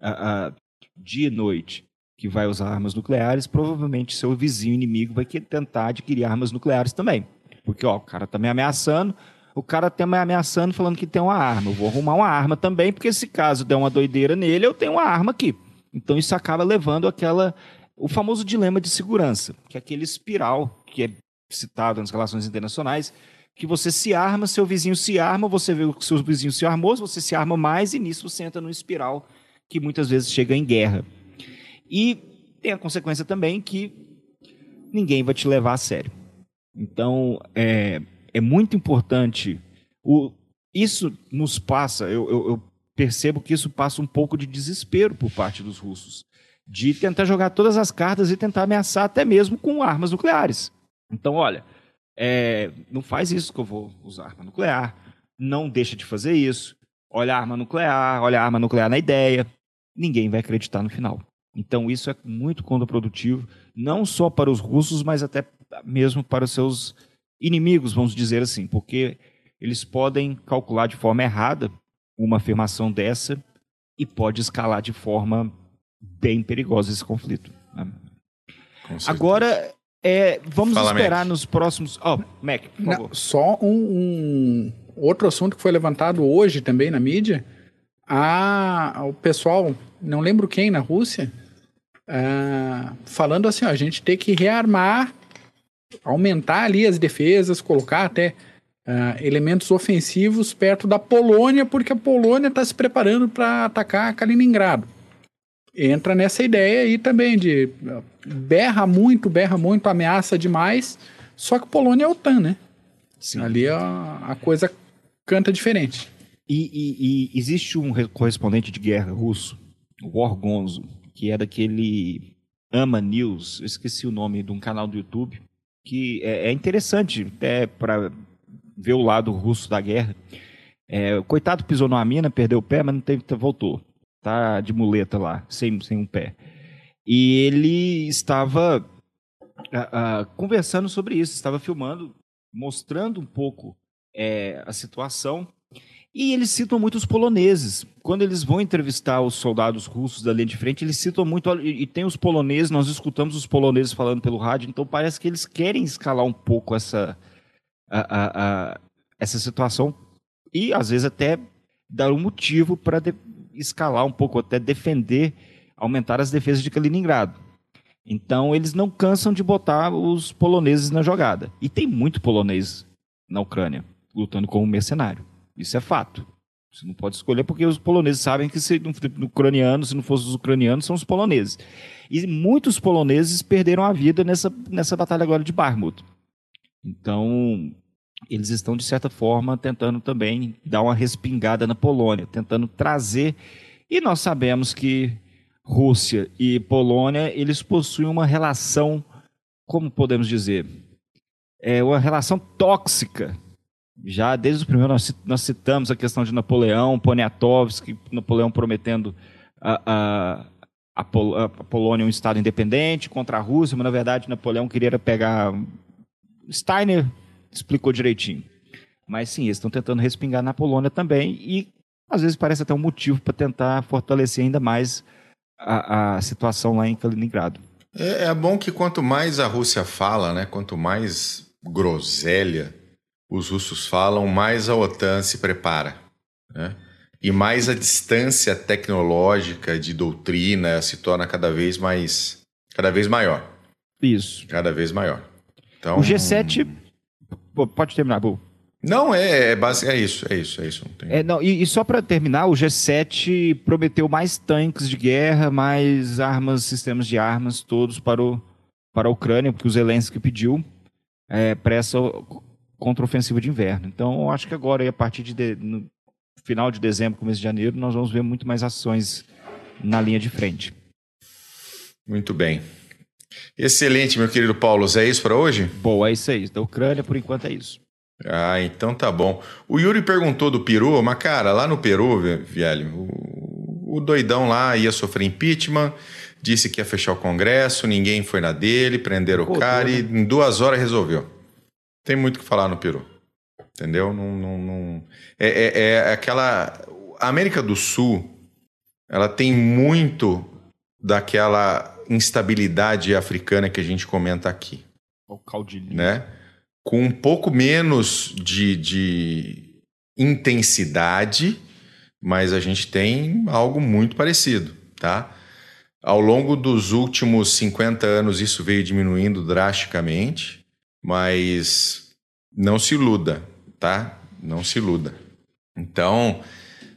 uh, uh, dia e noite que vai usar armas nucleares, provavelmente seu vizinho inimigo vai tentar adquirir armas nucleares também. Porque, ó, o cara tá me ameaçando, o cara tá me ameaçando falando que tem uma arma. Eu vou arrumar uma arma também, porque se caso der uma doideira nele, eu tenho uma arma aqui. Então isso acaba levando aquela o famoso dilema de segurança, que é aquele espiral que é citado nas relações internacionais, que você se arma, seu vizinho se arma, você vê que seu vizinho se armou, você se arma mais e nisso você entra num espiral que muitas vezes chega em guerra. E tem a consequência também que ninguém vai te levar a sério. Então, é, é muito importante. O, isso nos passa, eu, eu, eu percebo que isso passa um pouco de desespero por parte dos russos, de tentar jogar todas as cartas e tentar ameaçar até mesmo com armas nucleares. Então, olha, é, não faz isso que eu vou usar arma nuclear, não deixa de fazer isso, olha a arma nuclear, olha a arma nuclear na ideia, ninguém vai acreditar no final. Então isso é muito contraprodutivo, não só para os russos, mas até mesmo para os seus inimigos, vamos dizer assim, porque eles podem calcular de forma errada uma afirmação dessa e pode escalar de forma bem perigosa esse conflito. Né? Agora, é, vamos Fala, esperar Mac. nos próximos. Oh, Mac, por Não, favor. Só um, um, outro assunto que foi levantado hoje também na mídia. A, o pessoal, não lembro quem na Rússia, uh, falando assim: ó, a gente tem que rearmar, aumentar ali as defesas, colocar até uh, elementos ofensivos perto da Polônia, porque a Polônia está se preparando para atacar Kaliningrado. Entra nessa ideia aí também de uh, berra muito, berra muito, ameaça demais, só que Polônia é OTAN, né? Sim. Ali a, a coisa canta diferente. E, e, e, existe um correspondente de guerra russo, o Orgonzo, que é daquele Ama News, eu esqueci o nome de um canal do YouTube, que é, é interessante até para ver o lado russo da guerra. É, coitado pisou numa mina, perdeu o pé, mas não teve, voltou. Tá de muleta lá, sem, sem um pé. E ele estava conversando sobre isso, estava filmando, mostrando um pouco é, a situação e eles citam muito os poloneses. Quando eles vão entrevistar os soldados russos da linha de frente, eles citam muito. E tem os poloneses, nós escutamos os poloneses falando pelo rádio, então parece que eles querem escalar um pouco essa, a, a, a, essa situação e, às vezes, até dar um motivo para escalar um pouco, até defender, aumentar as defesas de Kaliningrado. Então, eles não cansam de botar os poloneses na jogada. E tem muito polonês na Ucrânia lutando como mercenário. Isso é fato. Você não pode escolher porque os poloneses sabem que se no ucraniano, se não fosse os ucranianos, são os poloneses. E muitos poloneses perderam a vida nessa, nessa batalha agora de Barmut. Então, eles estão, de certa forma, tentando também dar uma respingada na Polônia, tentando trazer. E nós sabemos que Rússia e Polônia, eles possuem uma relação, como podemos dizer, é uma relação tóxica. Já desde o primeiro nós, citamos a questão de Napoleão, Poniatowski, Napoleão prometendo a, a, a, Pol a Polônia um estado independente contra a Rússia, mas na verdade Napoleão queria pegar Steiner explicou direitinho. Mas sim, eles estão tentando respingar na Polônia também e às vezes parece até um motivo para tentar fortalecer ainda mais a, a situação lá em Kaliningrado. É, é, bom que quanto mais a Rússia fala, né, quanto mais groselha os russos falam, mais a OTAN se prepara. Né? E mais a distância tecnológica de doutrina se torna cada vez mais cada vez maior. Isso. Cada vez maior. Então, o G7 Pode terminar, Bu. Não, é, é, base, é isso, é isso, é isso. Não tem... é, não, e, e, só para terminar, o G7 prometeu mais tanques de guerra, mais armas, sistemas de armas, todos para, o, para a Ucrânia, porque o Zelensky pediu é, para essa contraofensiva de inverno. Então, eu acho que agora, a partir de, de no final de dezembro, começo de janeiro, nós vamos ver muito mais ações na linha de frente. Muito bem. Excelente, meu querido Paulo. É isso para hoje? Boa, é isso aí. Da Ucrânia, por enquanto, é isso. Ah, então tá bom. O Yuri perguntou do Peru, mas cara, lá no Peru, velho, o, o doidão lá ia sofrer impeachment, disse que ia fechar o Congresso, ninguém foi na dele, prenderam o cara e em duas horas resolveu. Tem muito o que falar no Peru. Entendeu? Não, não, não... É, é, é aquela. A América do Sul, ela tem muito daquela instabilidade africana que a gente comenta aqui. O caudilho. Né? Com um pouco menos de, de intensidade, mas a gente tem algo muito parecido, tá? Ao longo dos últimos 50 anos isso veio diminuindo drasticamente, mas não se iluda, tá? Não se iluda. Então,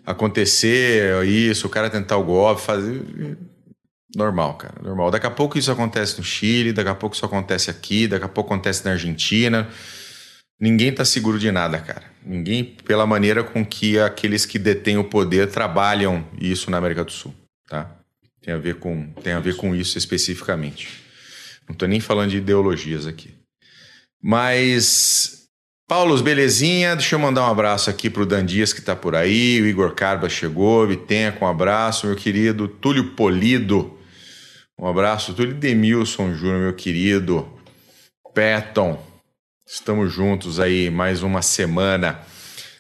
acontecer isso, o cara tentar o golpe, fazer Normal, cara, normal. Daqui a pouco isso acontece no Chile, daqui a pouco isso acontece aqui, daqui a pouco acontece na Argentina. Ninguém tá seguro de nada, cara. Ninguém, pela maneira com que aqueles que detêm o poder trabalham isso na América do Sul, tá? Tem a ver com, tem a ver com isso especificamente. Não tô nem falando de ideologias aqui. Mas Paulo, belezinha? Deixa eu mandar um abraço aqui pro Dan Dias que tá por aí, o Igor Carba chegou, Vitenha com um abraço, meu querido Túlio Polido um abraço, Túlio Demilson Júnior, meu querido. Patton, estamos juntos aí mais uma semana.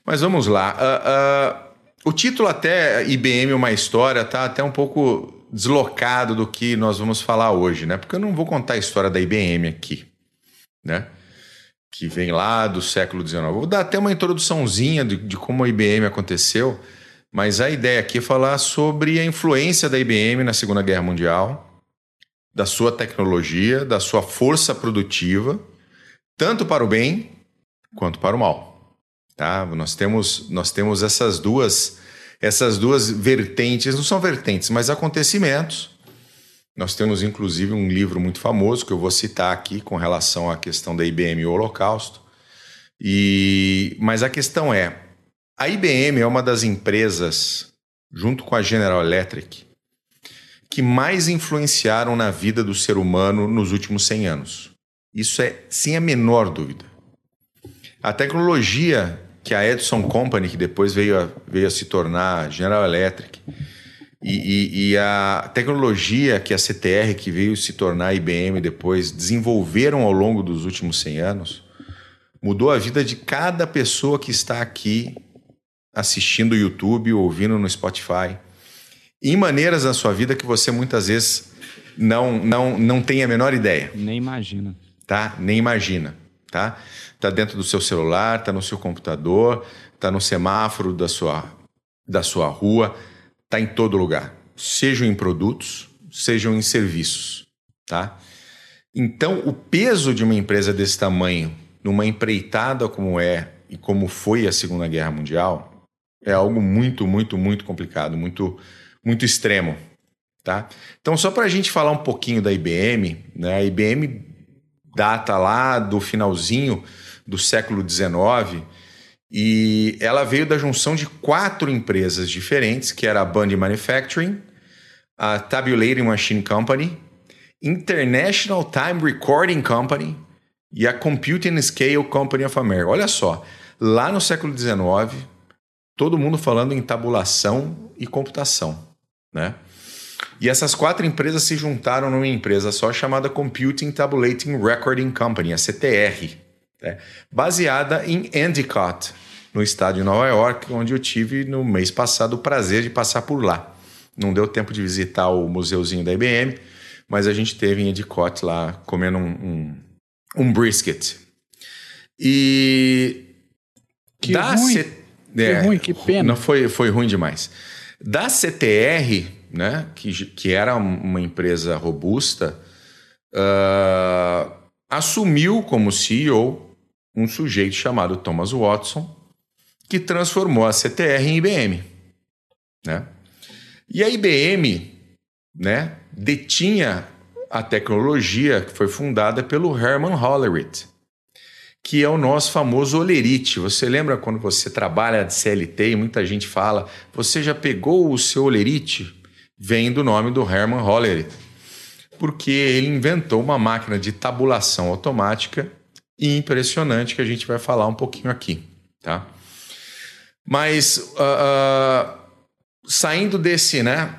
Mas vamos lá. Uh, uh, o título até IBM Uma História tá até um pouco deslocado do que nós vamos falar hoje, né? Porque eu não vou contar a história da IBM aqui, né? Que vem lá do século XIX. Vou dar até uma introduçãozinha de, de como a IBM aconteceu, mas a ideia aqui é falar sobre a influência da IBM na Segunda Guerra Mundial, da sua tecnologia, da sua força produtiva, tanto para o bem quanto para o mal. Tá? Nós temos nós temos essas duas essas duas vertentes, não são vertentes, mas acontecimentos. Nós temos inclusive um livro muito famoso que eu vou citar aqui com relação à questão da IBM e o Holocausto. E mas a questão é, a IBM é uma das empresas junto com a General Electric que mais influenciaram na vida do ser humano nos últimos 100 anos. Isso é sem a menor dúvida. A tecnologia que a Edison Company, que depois veio a, veio a se tornar General Electric, e, e, e, a tecnologia que a CTR, que veio se tornar IBM depois, desenvolveram ao longo dos últimos 100 anos, mudou a vida de cada pessoa que está aqui assistindo o YouTube, ouvindo no Spotify em maneiras na sua vida que você muitas vezes não, não, não tem a menor ideia. Nem imagina. Tá? Nem imagina. Tá? Tá dentro do seu celular, tá no seu computador, tá no semáforo da sua, da sua rua, tá em todo lugar. Sejam em produtos, sejam em serviços. Tá? Então, o peso de uma empresa desse tamanho, numa empreitada como é e como foi a Segunda Guerra Mundial, É algo muito, muito, muito complicado, muito, muito extremo. Tá? Então, só para a gente falar um pouquinho da IBM, né? a IBM data lá do finalzinho do século XIX e ela veio da junção de quatro empresas diferentes, que era a Bundy Manufacturing, a Tabulating Machine Company, International Time Recording Company e a Computing Scale Company of America. Olha só, lá no século XIX, todo mundo falando em tabulação e computação, né? E essas quatro empresas se juntaram numa empresa só chamada Computing Tabulating Recording Company, a CTR, né? baseada em Endicott, no estado de Nova York, onde eu tive no mês passado o prazer de passar por lá. Não deu tempo de visitar o museuzinho da IBM, mas a gente teve em Endicott lá comendo um, um, um brisket. E que da ruim. C... Que é, ruim, que pena. Não foi, foi ruim demais. Da CTR, né, que, que era uma empresa robusta, uh, assumiu como CEO um sujeito chamado Thomas Watson, que transformou a CTR em IBM. Né? E a IBM né, detinha a tecnologia que foi fundada pelo Herman Hollerith que é o nosso famoso olerite. Você lembra quando você trabalha de CLT e muita gente fala, você já pegou o seu olerite? Vem do nome do Herman Hollerith, porque ele inventou uma máquina de tabulação automática impressionante que a gente vai falar um pouquinho aqui, tá? Mas uh, uh, saindo desse, né,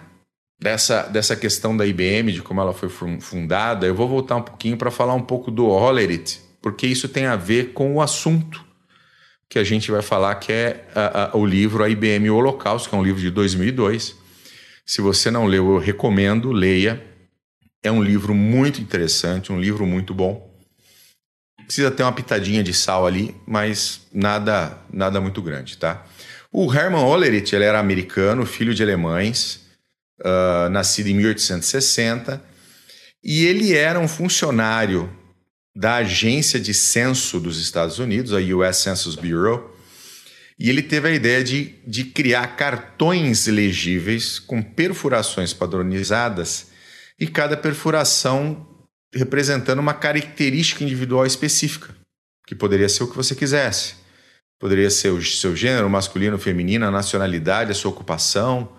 dessa, dessa questão da IBM, de como ela foi fundada, eu vou voltar um pouquinho para falar um pouco do Hollerith, porque isso tem a ver com o assunto que a gente vai falar, que é a, o livro A IBM o Holocausto, que é um livro de 2002. Se você não leu, eu recomendo, leia. É um livro muito interessante, um livro muito bom. Precisa ter uma pitadinha de sal ali, mas nada, nada muito grande, tá? O Hermann Hollerith, ele era americano, filho de alemães, uh, nascido em 1860, e ele era um funcionário da Agência de Censo dos Estados Unidos, a US Census Bureau, e ele teve a ideia de, de criar cartões legíveis com perfurações padronizadas e cada perfuração representando uma característica individual específica, que poderia ser o que você quisesse. Poderia ser o seu gênero, masculino, feminino, a nacionalidade, a sua ocupação,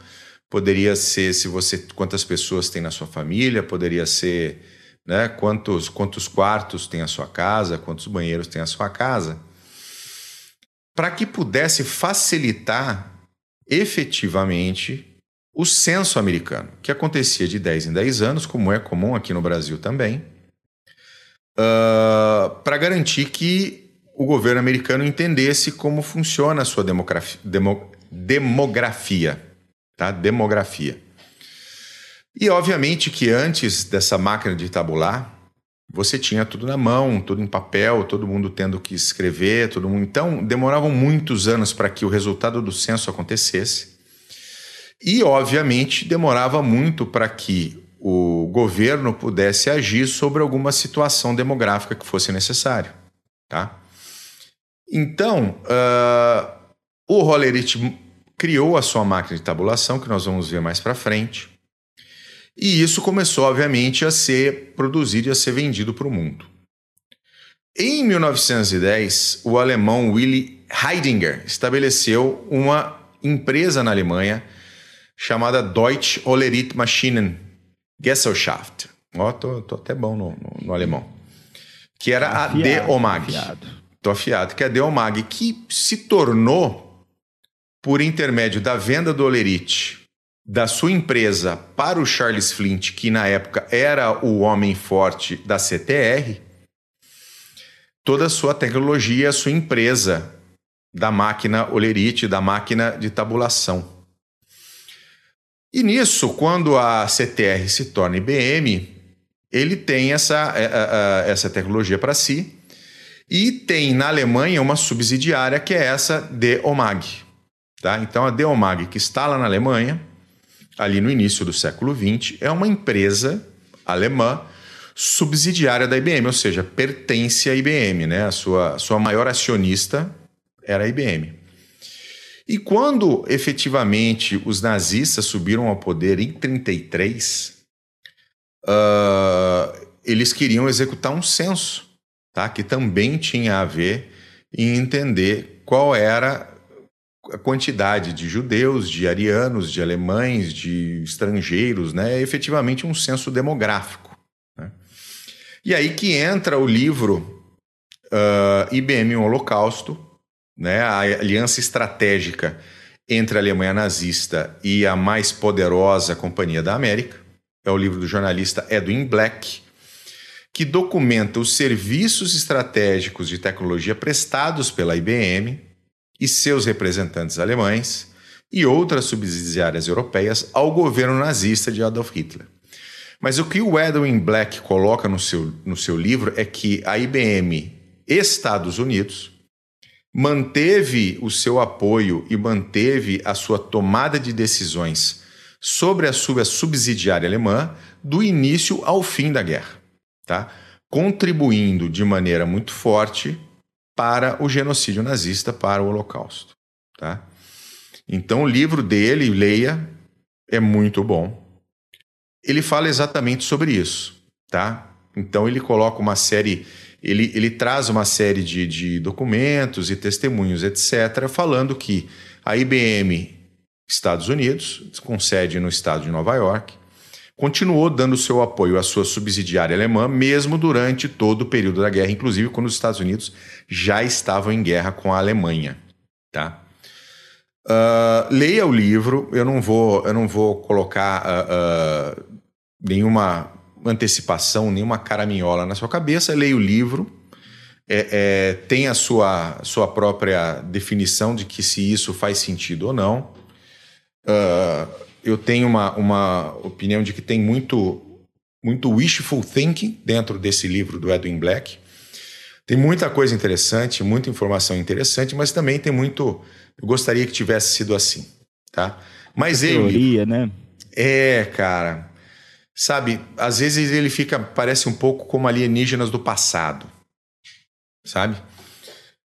poderia ser se você quantas pessoas tem na sua família, poderia ser né? Quantos, quantos quartos tem a sua casa, quantos banheiros tem a sua casa, para que pudesse facilitar efetivamente o censo americano, que acontecia de 10 em 10 anos, como é comum aqui no Brasil também, uh, para garantir que o governo americano entendesse como funciona a sua demografia, demo, demografia, tá? Demografia. E obviamente que antes dessa máquina de tabular, você tinha tudo na mão, tudo em papel, todo mundo tendo que escrever, todo mundo. Então, demoravam muitos anos para que o resultado do censo acontecesse. E, obviamente, demorava muito para que o governo pudesse agir sobre alguma situação demográfica que fosse necessário. Tá? Então, uh, o Hollerith criou a sua máquina de tabulação, que nós vamos ver mais para frente. E isso começou, obviamente, a ser produzido e a ser vendido para o mundo. Em 1910, o alemão Willy Heidinger estabeleceu uma empresa na Alemanha chamada Deutsche Olerit Maschinen Gesellschaft. Ó, tô, tô até bom no, no, no alemão. Que era afiado, a DOMAG. Afiado. Tô afiado. Que é a DOMAG, que se tornou, por intermédio da venda do Olerit da sua empresa para o Charles Flint, que na época era o homem forte da CTR, toda a sua tecnologia, a sua empresa da máquina Olerite, da máquina de tabulação. E nisso, quando a CTR se torna IBM, ele tem essa, é, é, é, essa tecnologia para si e tem na Alemanha uma subsidiária que é essa de Omag. Tá? Então a Deomag, que está lá na Alemanha, ali no início do século XX, é uma empresa alemã subsidiária da IBM, ou seja, pertence à IBM, né? A sua, sua maior acionista era a IBM. E quando efetivamente os nazistas subiram ao poder em 33, uh, eles queriam executar um censo, tá? que também tinha a ver em entender qual era a quantidade de judeus, de arianos, de alemães, de estrangeiros, né? É efetivamente um censo demográfico. Né? E aí que entra o livro uh, ah, IBM Holocausto, né? a aliança estratégica entre a Alemanha nazista e a mais poderosa Companhia da América. É o livro do jornalista Edwin Black, que documenta os serviços estratégicos de tecnologia prestados pela IBM e seus representantes alemães e outras subsidiárias europeias ao governo nazista de Adolf Hitler. Mas o que o Edwin Black coloca no seu, no seu livro é que a IBM Estados Unidos manteve o seu apoio e manteve a sua tomada de decisões sobre a sua subsidiária alemã do início ao fim da guerra, tá? contribuindo de maneira muito forte para o genocídio nazista, para o Holocausto. Tá? Então, o livro dele, leia, é muito bom. Ele fala exatamente sobre isso. Tá? Então, ele coloca uma série, ele, ele traz uma série de, de documentos e testemunhos, etc., falando que a IBM Estados Unidos, com sede no estado de Nova York, continuou dando seu apoio à sua subsidiária alemã, mesmo durante todo o período da guerra, inclusive quando os Estados Unidos já estavam em guerra com a Alemanha. Tá? Uh, leia o livro, eu não vou, eu não vou colocar uh, uh, nenhuma antecipação, nenhuma caraminhola na sua cabeça, leia o livro. É, é, tem a sua, sua própria definição de que se isso faz sentido ou não. Uh, eu tenho uma, uma opinião de que tem muito, muito wishful thinking dentro desse livro do Edwin Black. Tem muita coisa interessante, muita informação interessante, mas também tem muito. Eu gostaria que tivesse sido assim, tá? Mas ele. Teoria, né? É, cara. Sabe, às vezes ele fica, parece um pouco como alienígenas do passado, sabe?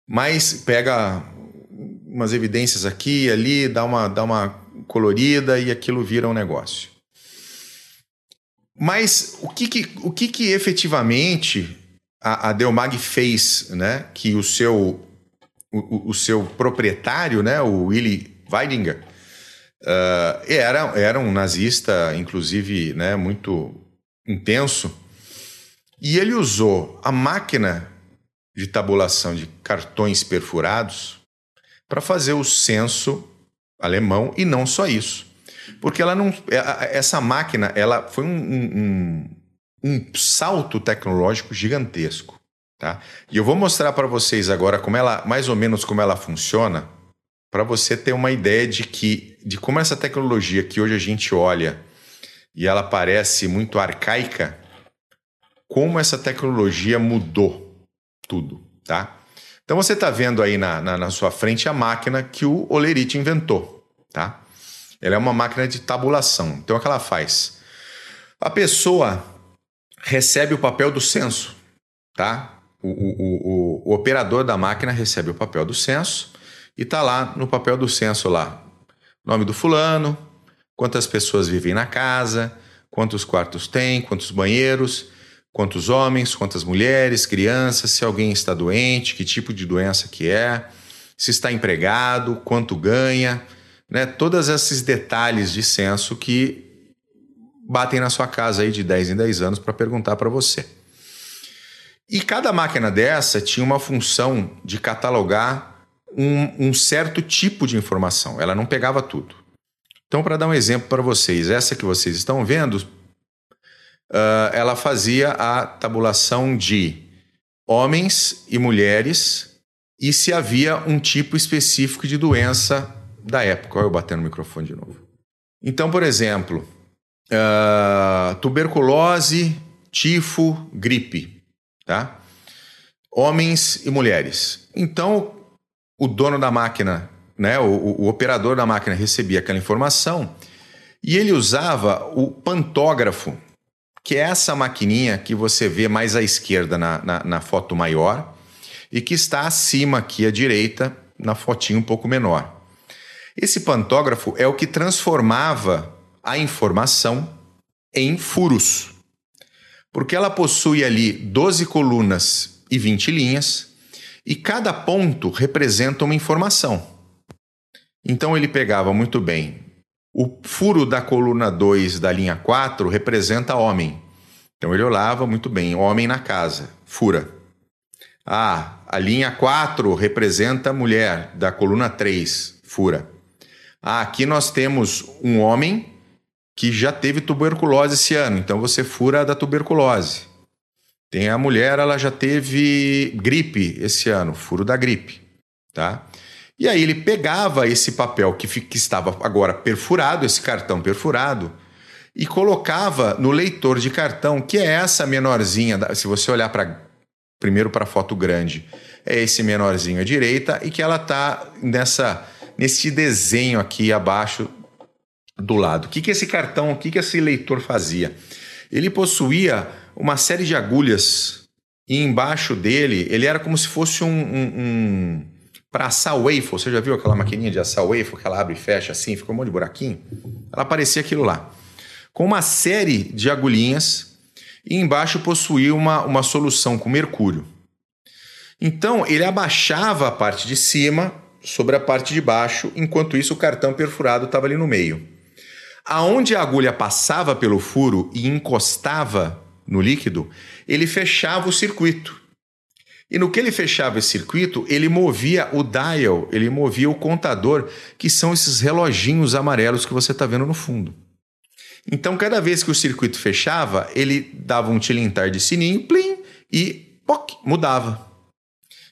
Mas pega umas evidências aqui e ali, dá uma, dá uma colorida e aquilo vira um negócio. Mas o que, que o que, que efetivamente a, a Delmag fez, né? Que o seu, o, o seu proprietário, né? O Willy Weidinger, uh, era, era um nazista, inclusive, né? Muito intenso. E ele usou a máquina de tabulação de cartões perfurados para fazer o censo alemão e não só isso. Porque ela não. É, essa máquina ela foi um, um, um salto tecnológico gigantesco. Tá? E eu vou mostrar para vocês agora como ela, mais ou menos como ela funciona, para você ter uma ideia de que de como essa tecnologia que hoje a gente olha e ela parece muito arcaica, como essa tecnologia mudou tudo, tá? Então você está vendo aí na, na, na, sua frente a máquina que o Olerite inventou, tá? Ela é uma máquina de tabulação. Então o que ela faz? A pessoa recebe o papel do censo, tá? O, o, o, o operador da máquina recebe o papel do censo e tá lá no papel do censo lá nome do fulano, quantas pessoas vivem na casa, quantos quartos tem, quantos banheiros quantos homens, quantas mulheres, crianças, se alguém está doente, que tipo de doença que é, se está empregado, quanto ganha, né? Todos esses detalhes de censo que batem na sua casa aí de 10 em 10 anos para perguntar para você. E cada máquina dessa tinha uma função de catalogar um, um certo tipo de informação. Ela não pegava tudo. Então, para dar um exemplo para vocês, essa que vocês estão vendo uh, ela fazia a tabulação de homens e mulheres e se havia um tipo específico de doença da época. Olha eu batendo no microfone de novo. Então, por exemplo, uh, tuberculose, tifo, gripe, tá? Homens e mulheres. Então, o dono da máquina, né, o, o operador da máquina recebia aquela informação e ele usava o pantógrafo que é essa maquininha que você vê mais à esquerda na, na, na foto maior e que está acima aqui à direita na fotinha um pouco menor. Esse pantógrafo é o que transformava a informação em furos, porque ela possui ali 12 colunas e 20 linhas, e cada ponto representa uma informação. Então ele pegava muito bem. O furo da coluna 2 da linha 4 representa homem. Então ele olhava muito bem, homem na casa, fura. Ah, a linha 4 representa mulher, da coluna 3, fura. Ah, aqui nós temos um homem que já teve tuberculose esse ano, então você fura da tuberculose. Tem a mulher, ela já teve gripe esse ano, furo da gripe, tá? E aí ele pegava esse papel que, que estava agora perfurado, esse cartão perfurado, e colocava no leitor de cartão, que é essa menorzinha, se você olhar para primeiro para a foto grande, é esse menorzinho à direita e que ela tá nessa nesse desenho aqui abaixo do lado. O que que esse cartão, o que que esse leitor fazia? Ele possuía uma série de agulhas e embaixo dele ele era como se fosse um, um, um para assar waffle. Você já viu aquela maquininha de assar waffle que ela abre e fecha assim, fica um monte de buraquinho? Ela parecia aquilo lá. Com uma série de agulhinhas e embaixo possuía uma, uma solução com mercúrio. Então ele abaixava a parte de cima sobre a parte de baixo, enquanto isso o cartão perfurado estava ali no meio. Aonde a agulha passava pelo furo e encostava no líquido, ele fechava o circuito. E no que ele fechava esse circuito, ele movia o dial, ele movia o contador, que são esses reloginhos amarelos que você está vendo no fundo. Então, cada vez que o circuito fechava, ele dava um tilintar de sininho, plim, e poc, mudava.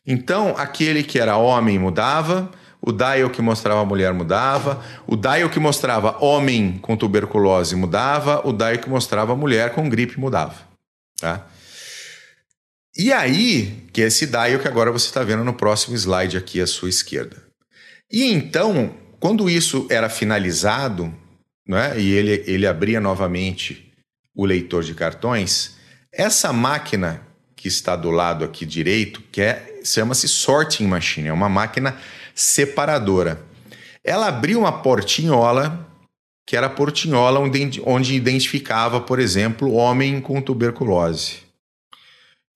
Então, aquele que era homem mudava, o dial que mostrava mulher mudava, o dial que mostrava homem com tuberculose mudava, o dial que mostrava mulher com gripe mudava. Tá? E aí, que é esse dial que agora você está vendo no próximo slide aqui à sua esquerda. E então, quando isso era finalizado, né, e ele, ele abria novamente o leitor de cartões, essa máquina que está do lado aqui direito, que é, chama-se sorting machine, é uma máquina separadora. Ela abriu uma portinhola, que era a portinhola onde, identificava, por exemplo, homem com tuberculose.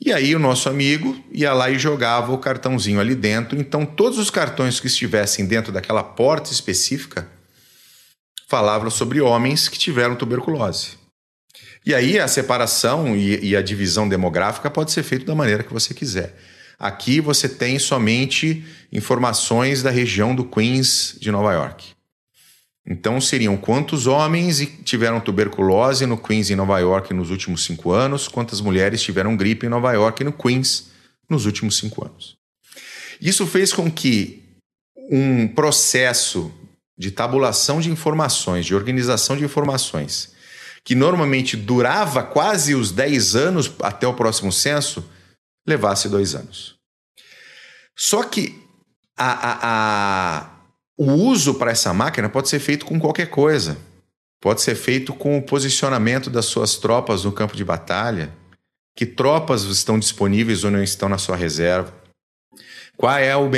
E aí o nosso amigo ia lá e jogava o cartãozinho ali dentro. Então todos os cartões que estivessem dentro daquela porta específica falavam sobre homens que tiveram tuberculose. E aí a separação e, e a divisão demográfica pode ser feita da maneira que você quiser. Aqui você tem somente informações da região do Queens de Nova York. Então seriam quantos homens tiveram tuberculose no Queens em Nova York nos últimos cinco anos, quantas mulheres tiveram gripe em Nova York e no Queens nos últimos cinco anos. Isso fez com que um processo de tabulação de informações, de organização de informações, que normalmente durava quase os 10 anos até o próximo censo, levasse dois anos. Só que a, a, a o uso para essa máquina pode ser feito com qualquer coisa. Pode ser feito com o posicionamento das suas tropas no campo de batalha. Que tropas estão disponíveis ou não estão na sua reserva? Qual é o,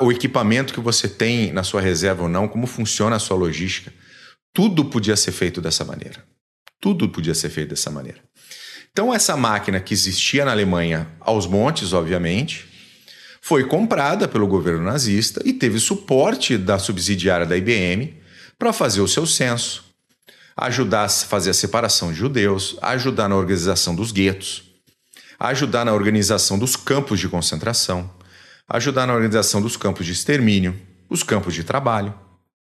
o equipamento que você tem na sua reserva ou não? Como funciona a sua logística? Tudo podia ser feito dessa maneira. Tudo podia ser feito dessa maneira. Então, essa máquina que existia na Alemanha aos montes, obviamente, foi comprada pelo governo nazista e teve suporte da subsidiária da IBM para fazer o seu censo, ajudar a fazer a separação de judeus, ajudar na organização dos guetos, ajudar na organização dos campos de concentração, ajudar na organização dos campos de extermínio, os campos de trabalho.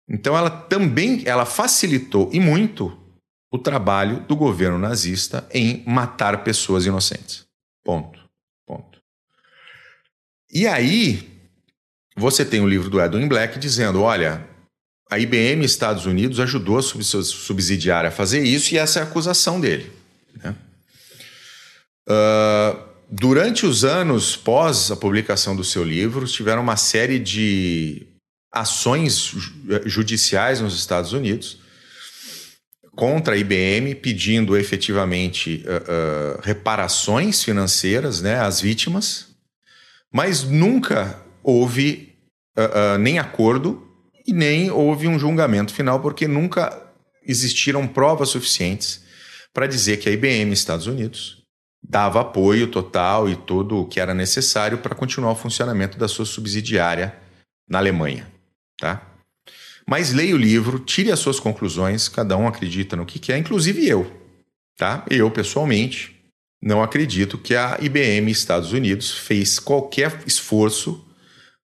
Então ela também ela facilitou e muito o trabalho do governo nazista em matar pessoas inocentes. Ponto. E aí, você tem o livro do Edwin Black dizendo: olha, a IBM Estados Unidos ajudou a subsidiária a fazer isso, e essa é a acusação dele. Né? Uh, durante os anos pós a publicação do seu livro, tiveram uma série de ações judiciais nos Estados Unidos contra a IBM, pedindo efetivamente uh, uh, reparações financeiras né, às vítimas mas nunca houve uh, nem acordo e nem houve um julgamento final, porque nunca existiram provas suficientes para dizer que a IBM Estados Unidos dava apoio total e tudo o que era necessário para continuar o funcionamento da sua subsidiária na Alemanha, tá? Mas leia o livro, tire as suas conclusões, cada um acredita no que quer, inclusive eu, tá? Eu pessoalmente não acredito que a IBM Estados Unidos fez qualquer esforço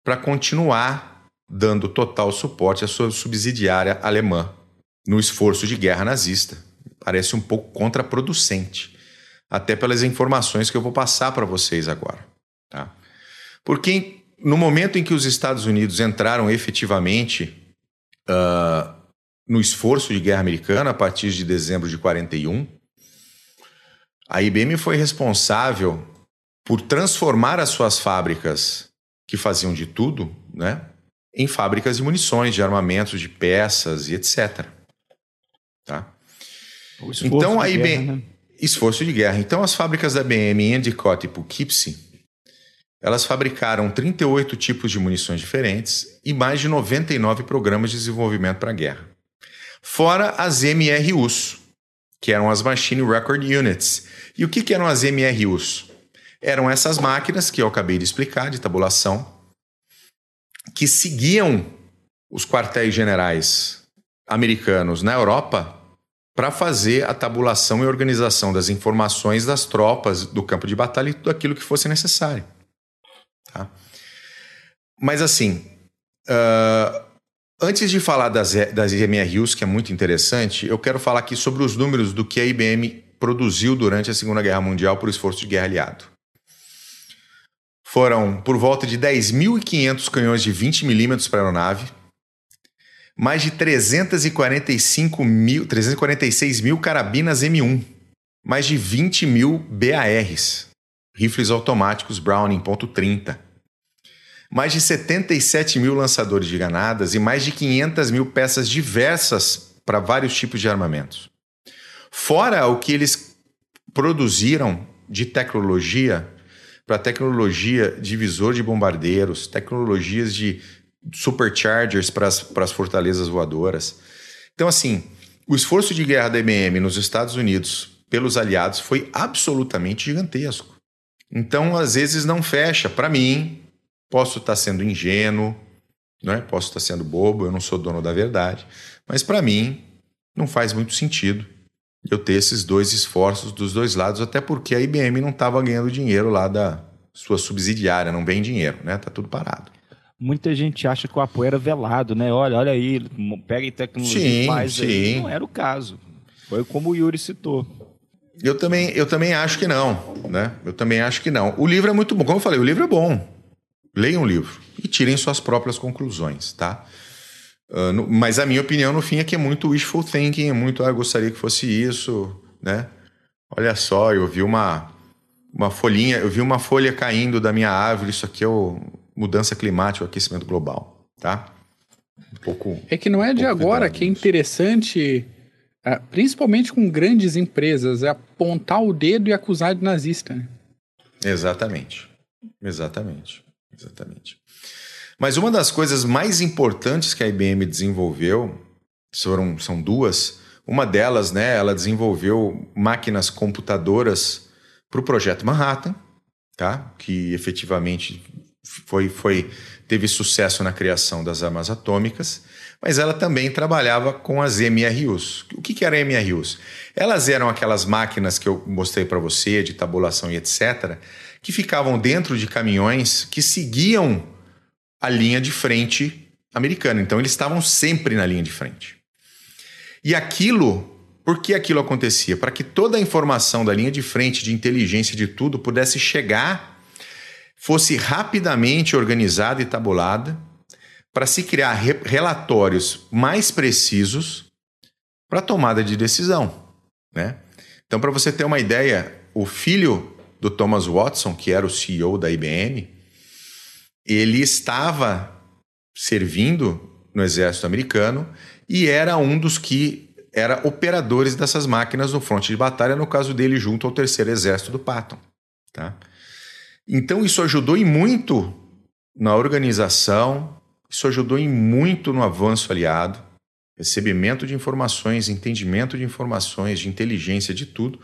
para continuar dando total suporte à sua subsidiária alemã no esforço de guerra nazista. Parece um pouco contraproducente até pelas informações que eu vou passar para vocês agora. Tá? Porque no momento em que os Estados Unidos entraram efetivamente uh, no esforço de guerra americana, a partir de dezembro de 41, a IBM foi responsável por transformar as suas fábricas, que faziam de tudo, né, em fábricas de munições, de armamentos, de peças e etc. Tá? Então a IBM. Guerra, né? esforço de guerra. Então, as fábricas da BM em Endicott e Poughkeepsie, elas fabricaram 38 tipos de munições diferentes e mais de 99 programas de desenvolvimento para a guerra. Fora as MRUs, que eram as Machine Record Units. E o que, que eram as MRUs? Eram essas máquinas que eu acabei de explicar, de tabulação, que seguiam os quartéis generais americanos na Europa para fazer a tabulação e organização das informações das tropas do campo de batalha e tudo aquilo que fosse necessário. Tá? Mas assim, uh, antes de falar das, das MRUs, que é muito interessante, eu quero falar aqui sobre os números do que a IBM produziu durante a Segunda Guerra Mundial por esforço de guerra aliado. Foram por volta de 10.500 canhões de 20 milímetros para a aeronave, mais de 345 mil, 346 mil carabinas M1, mais de 20 mil BARs, rifles automáticos Browning .30, mais de 77 mil lançadores de granadas e mais de 500 mil peças diversas para vários tipos de armamentos. Fora o que eles produziram de tecnologia para tecnologia de visor de bombardeiros, tecnologias de superchargers para as fortalezas voadoras. Então, assim, o esforço de guerra da IBM nos Estados Unidos pelos aliados foi absolutamente gigantesco. Então, às vezes, não fecha. Para mim, posso estar sendo ingênuo, né? posso estar sendo bobo, eu não sou dono da verdade, mas para mim, não faz muito sentido eu ter esses dois esforços dos dois lados, até porque a IBM não estava ganhando dinheiro lá da sua subsidiária, não vem dinheiro, né? Tá tudo parado muita gente acha que o apoio era velado, né? Olha, olha aí, pega tecnologia sim, e faz sim. aí. Não era o caso. Foi como o Yuri citou. Eu também, eu também acho que não, né? Eu também acho que não. O livro é muito bom. Como eu falei, o livro é bom. Leiam o livro e tirem suas próprias conclusões, tá? Uh, no, mas a minha opinião, no fim, é que é muito wishful thinking, é muito, ah, gostaria que fosse isso, né? Olha só, eu vi uma, uma folhinha, eu vi uma folha caindo da minha árvore, isso aqui é o, mudança climática, o aquecimento global, tá? Um pouco. É que não é um de agora que é interessante, é, principalmente com grandes empresas, é apontar o dedo e acusar de nazista. Né? Exatamente, exatamente, exatamente. Mas uma das coisas mais importantes que a IBM desenvolveu foram, são duas. Uma delas, né, ela desenvolveu máquinas computadoras para o projeto Manhattan, tá? Que efetivamente foi, foi, teve sucesso na criação das armas atômicas, mas ela também trabalhava com as MRUs. O que, que eram MRUs? Elas eram aquelas máquinas que eu mostrei para você, de tabulação e etc., que ficavam dentro de caminhões que seguiam a linha de frente americana. Então, eles estavam sempre na linha de frente. E aquilo por que aquilo acontecia? Para que toda a informação da linha de frente, de inteligência, de tudo, pudesse chegar fosse rapidamente organizada e tabulada para se criar re relatórios mais precisos para tomada de decisão, né? Então, para você ter uma ideia, o filho do Thomas Watson, que era o CEO da IBM, ele estava servindo no exército americano e era um dos que era operadores dessas máquinas no fronte de batalha, no caso dele junto ao terceiro exército do Patton, tá? Então isso ajudou e muito na organização Isso ajudou em muito no avanço aliado, recebimento de informações, entendimento de informações, de inteligência, de tudo,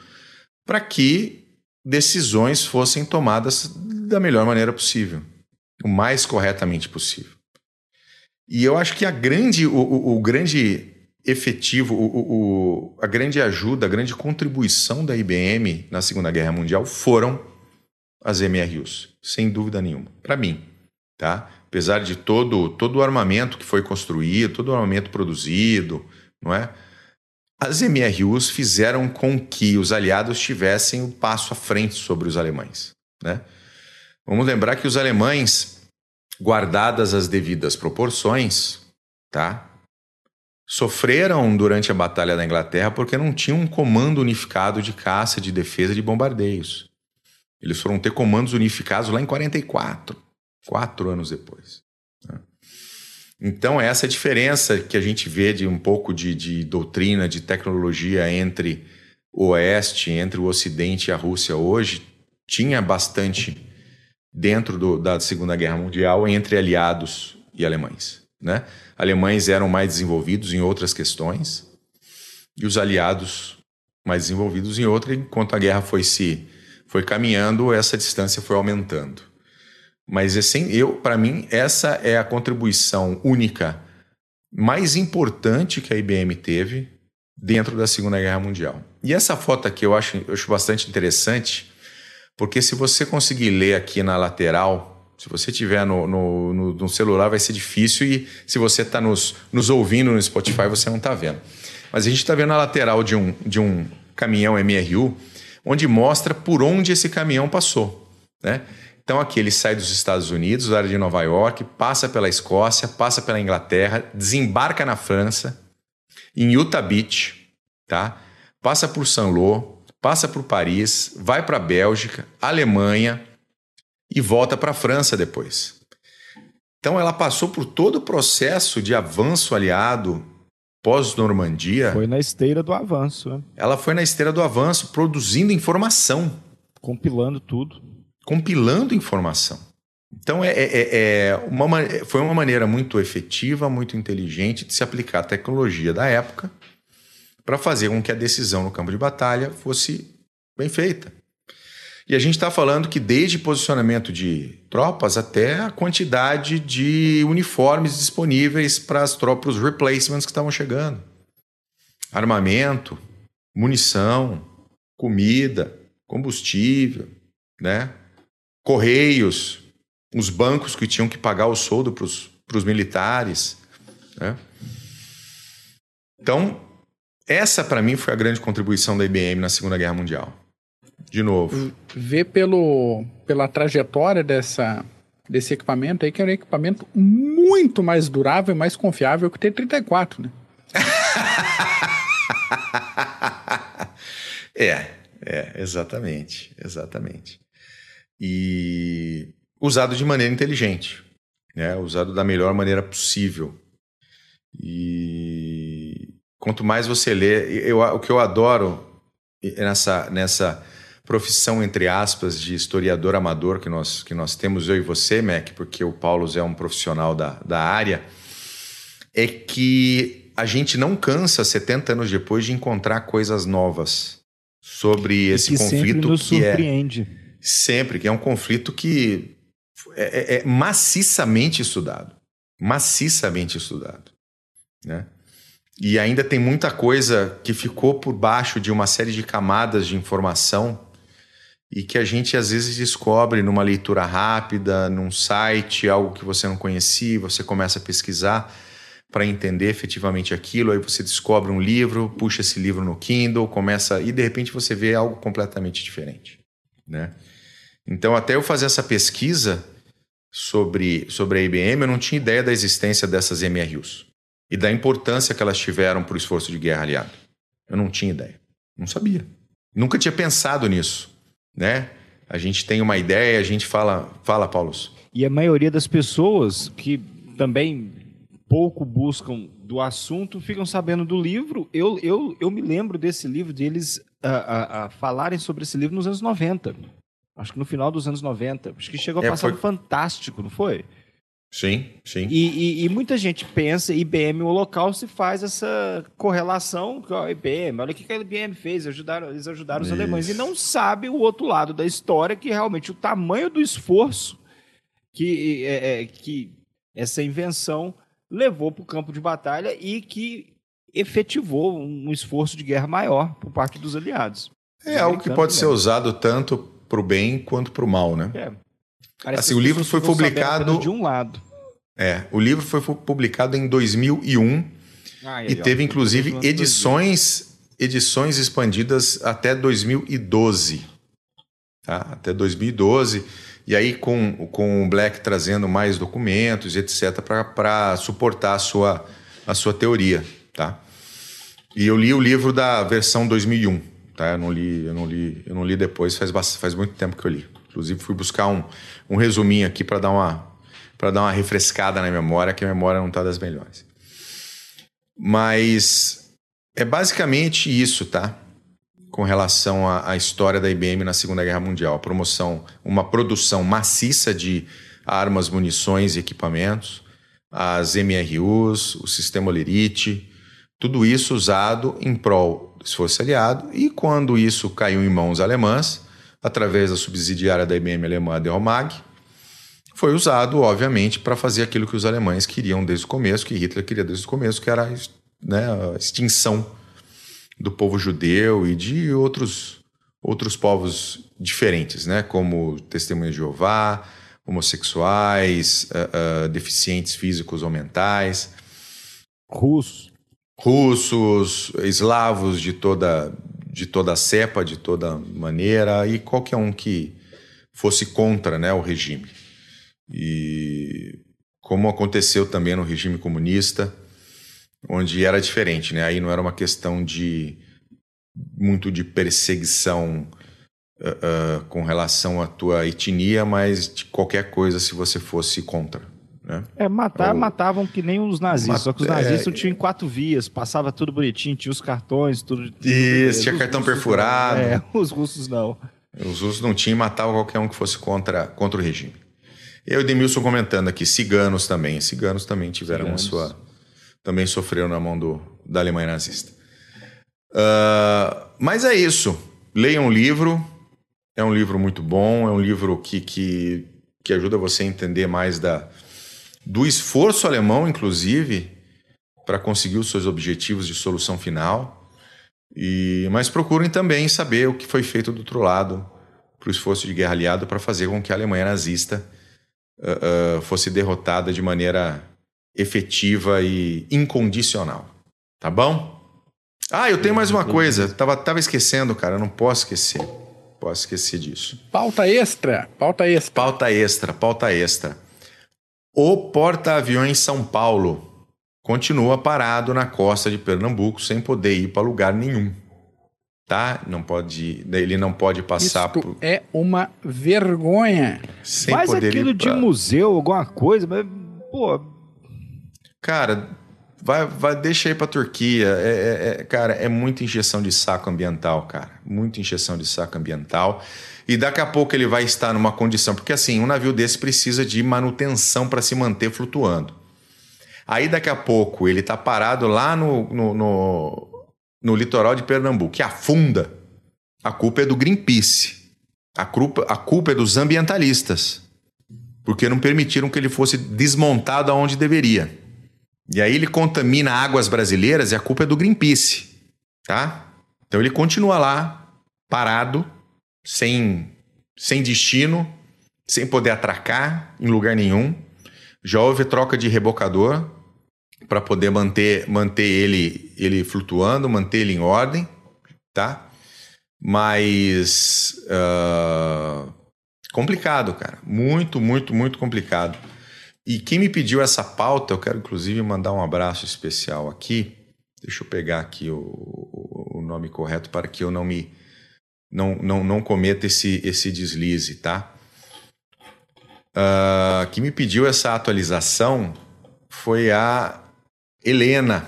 para que decisões fossem tomadas da melhor maneira possível, o mais corretamente possível. E eu acho que a grande, o, o, o grande efetivo, o, a grande ajuda, a grande contribuição da IBM na Segunda Guerra Mundial foram as MRUs, sem dúvida nenhuma, para mim, tá? Apesar de todo, todo o armamento que foi construído, todo o armamento produzido, não é? As MRUs fizeram com que os aliados tivessem o um passo à frente sobre os alemães, né? Vamos lembrar que os alemães, guardadas as devidas proporções, tá? Sofreram durante a Batalha da Inglaterra porque não tinham um comando unificado de caça, de defesa, de bombardeios. Eles foram ter comandos unificados lá em 44, quatro anos depois. Né? Então, essa é diferença que a gente vê de um pouco de, de doutrina, de tecnologia entre o Oeste, entre o Ocidente e a Rússia hoje, tinha bastante dentro do, da Segunda Guerra Mundial entre aliados e alemães. Né? Alemães eram mais desenvolvidos em outras questões e os aliados mais desenvolvidos em outras, enquanto a guerra foi se foi caminhando, essa distância foi aumentando. Mas assim, eu, para mim, essa é a contribuição única mais importante que a IBM teve dentro da Segunda Guerra Mundial. E essa foto aqui eu acho, eu acho bastante interessante, porque se você conseguir ler aqui na lateral, se você tiver no, no, no, no celular vai ser difícil e se você está nos, nos ouvindo no Spotify você não está vendo. Mas a gente está vendo a lateral de um, de um caminhão MRU, onde mostra por onde esse caminhão passou, né? Então aqui ele sai dos Estados Unidos, da área de Nova York, passa pela Escócia, passa pela Inglaterra, desembarca na França, em Utah Beach, tá? Passa por Saint-Lô, passa por Paris, vai para a Bélgica, Alemanha e volta para a França depois. Então ela passou por todo o processo de avanço aliado pós-Normandia. Foi na esteira do avanço. Né? Ela foi na esteira do avanço, produzindo informação. Compilando tudo compilando informação. Então, é, é, é uma, foi uma maneira muito efetiva, muito inteligente de se aplicar a tecnologia da época para fazer com que a decisão no campo de batalha fosse bem feita. E a gente está falando que desde posicionamento de tropas até a quantidade de uniformes disponíveis para as tropas, os replacements que estavam chegando. Armamento, munição, comida, combustível, né? Correios, os bancos que tinham que pagar o soldo para os militares. Né? Então, essa para mim foi a grande contribuição da IBM na Segunda Guerra Mundial. De novo. Ver pelo, pela trajetória dessa, desse equipamento aí, que era um equipamento muito mais durável e mais confiável que o T-34, né? é, é, exatamente, exatamente e usado de maneira inteligente, né? usado da melhor maneira possível. E quanto mais você lê, eu, o que eu adoro nessa, nessa profissão, entre aspas, de historiador amador que nós, que nós temos, eu e você, Mac, porque o Paulo é um profissional da, da área, é que a gente não cansa, 70 anos depois, de encontrar coisas novas sobre esse que conflito sempre nos que é surpreende. é Sempre, que é um conflito que é, é, é maciçamente estudado. Maciçamente estudado. Né? E ainda tem muita coisa que ficou por baixo de uma série de camadas de informação e que a gente às vezes descobre numa leitura rápida, num site, algo que você não conhecia, você começa a pesquisar para entender efetivamente aquilo, aí você descobre um livro, puxa esse livro no Kindle, começa e de repente você vê algo completamente diferente, né? Então, até eu fazer essa pesquisa sobre, sobre a IBM, eu não tinha ideia da existência dessas MRUs e da importância que elas tiveram para o esforço de guerra aliado. Eu não tinha ideia. Não sabia. Nunca tinha pensado nisso, né? A gente tem uma ideia, a gente fala, fala, Paulo. E a maioria das pessoas que também pouco buscam do assunto ficam sabendo do livro. Eu, eu, eu me lembro desse livro, de eles uh, uh, uh, falarem sobre esse livro nos anos 90. Acho que no final dos anos 90. Acho que chegou a é, passar foi... fantástico, não foi? Sim, sim. E, e, e, muita gente pensa, IBM o Holocausto e faz essa correlação com a IBM. Olha o que a IBM fez, ajudaram, eles ajudaram os alemães. E não sabe o outro lado da história, que realmente o tamanho do esforço que, é, é, que essa invenção levou para o campo de batalha e que efetivou um esforço de guerra maior por parte dos aliados. É algo que pode ser usado tanto para o bem quanto para o mal, né? É. assim, o livro foi publicado de um lado. É, o livro foi publicado em 2001 ah, e, e teve inclusive edições edições expandidas até 2012. Tá? Até 2012. E aí com, com o Black trazendo mais documentos, etc, para suportar a sua a sua teoria, tá? E eu li o livro da versão 2001, tá? Eu não li, eu não li, eu não li depois, faz faz muito tempo que eu li. Inclusive fui buscar um, um resuminho aqui para dar uma para dar uma refrescada na memória, que a memória não está das melhores. Mas é basicamente isso, tá? Com relação à, história da IBM na Segunda Guerra Mundial. A promoção, uma produção maciça de armas, munições e equipamentos, as MRUs, o sistema Olerite, tudo isso usado em prol esforço aliado. E quando isso caiu em mãos alemãs, através da subsidiária da IBM alemã, a Deromag, foi usado, obviamente, para fazer aquilo que os alemães queriam desde o começo, que Hitler queria desde o começo, que era né, a extinção do povo judeu e de outros, outros povos diferentes, né, como testemunhas de Jeová, homossexuais, uh, uh, deficientes físicos ou mentais. Russos. Russos, eslavos de toda, de toda cepa, de toda maneira, e qualquer um que fosse contra né, o regime. E como aconteceu também no regime comunista, onde era diferente, né? Aí não era uma questão de muito de perseguição uh, uh, com relação à tua etnia, mas de qualquer coisa se você fosse contra. Né? É, matar, Ou... matavam que nem os nazistas, Mat... só que os nazistas é... tinham quatro vias, passava tudo bonitinho, tinha os cartões, tudo. Isso, tinha cartão perfurado. Não. É, os russos não. Os russos não tinham e matavam qualquer um que fosse contra, contra o regime. Eu e o Demilson comentando aqui, ciganos também. Ciganos também tiveram ciganos. a sua. Também sofreram na mão do, da Alemanha nazista. Uh, mas é isso. Leiam um livro. É um livro muito bom. É um livro que, que, que ajuda você a entender mais da, do esforço alemão, inclusive, para conseguir os seus objetivos de solução final. E, mas procurem também saber o que foi feito do outro lado para o esforço de guerra aliado para fazer com que a Alemanha nazista uh, uh, fosse derrotada de maneira efetiva e incondicional. Tá bom? Ah, eu tenho mais uma coisa. Tava, tava esquecendo, cara. Eu não posso esquecer. Posso esquecer disso. Pauta extra. Pauta extra. Pauta extra. Pauta extra. O porta-aviões São Paulo continua parado na costa de Pernambuco sem poder ir para lugar nenhum tá? Não pode, ele não pode passar Isto por... é uma vergonha. Sem Faz aquilo de museu, alguma coisa, mas pô, cara, vai, vai deixa aí para Turquia. É, é, é, cara, é muita injeção de saco ambiental, cara, muita injeção de saco ambiental. E daqui a pouco ele vai estar numa condição, porque assim, um navio desse precisa de manutenção para se manter flutuando. Aí daqui a pouco ele está parado lá no, no, no no litoral de Pernambuco, que afunda, a culpa é do Greenpeace. A culpa, a culpa é dos ambientalistas, porque não permitiram que ele fosse desmontado aonde deveria. E aí ele contamina águas brasileiras e a culpa é do Greenpeace, tá? Então ele continua lá, parado, sem, sem destino, sem poder atracar em lugar nenhum. Já houve troca de rebocador, para poder manter, manter ele, ele flutuando, manter ele em ordem, tá? Mas uh, complicado, cara. Muito, muito, muito complicado. E quem me pediu essa pauta, eu quero inclusive mandar um abraço especial aqui. Deixa eu pegar aqui o, o, nome correto para que eu não me não, não, não cometa esse, esse deslize, tá? Uh, quem me pediu essa atualização foi a Helena,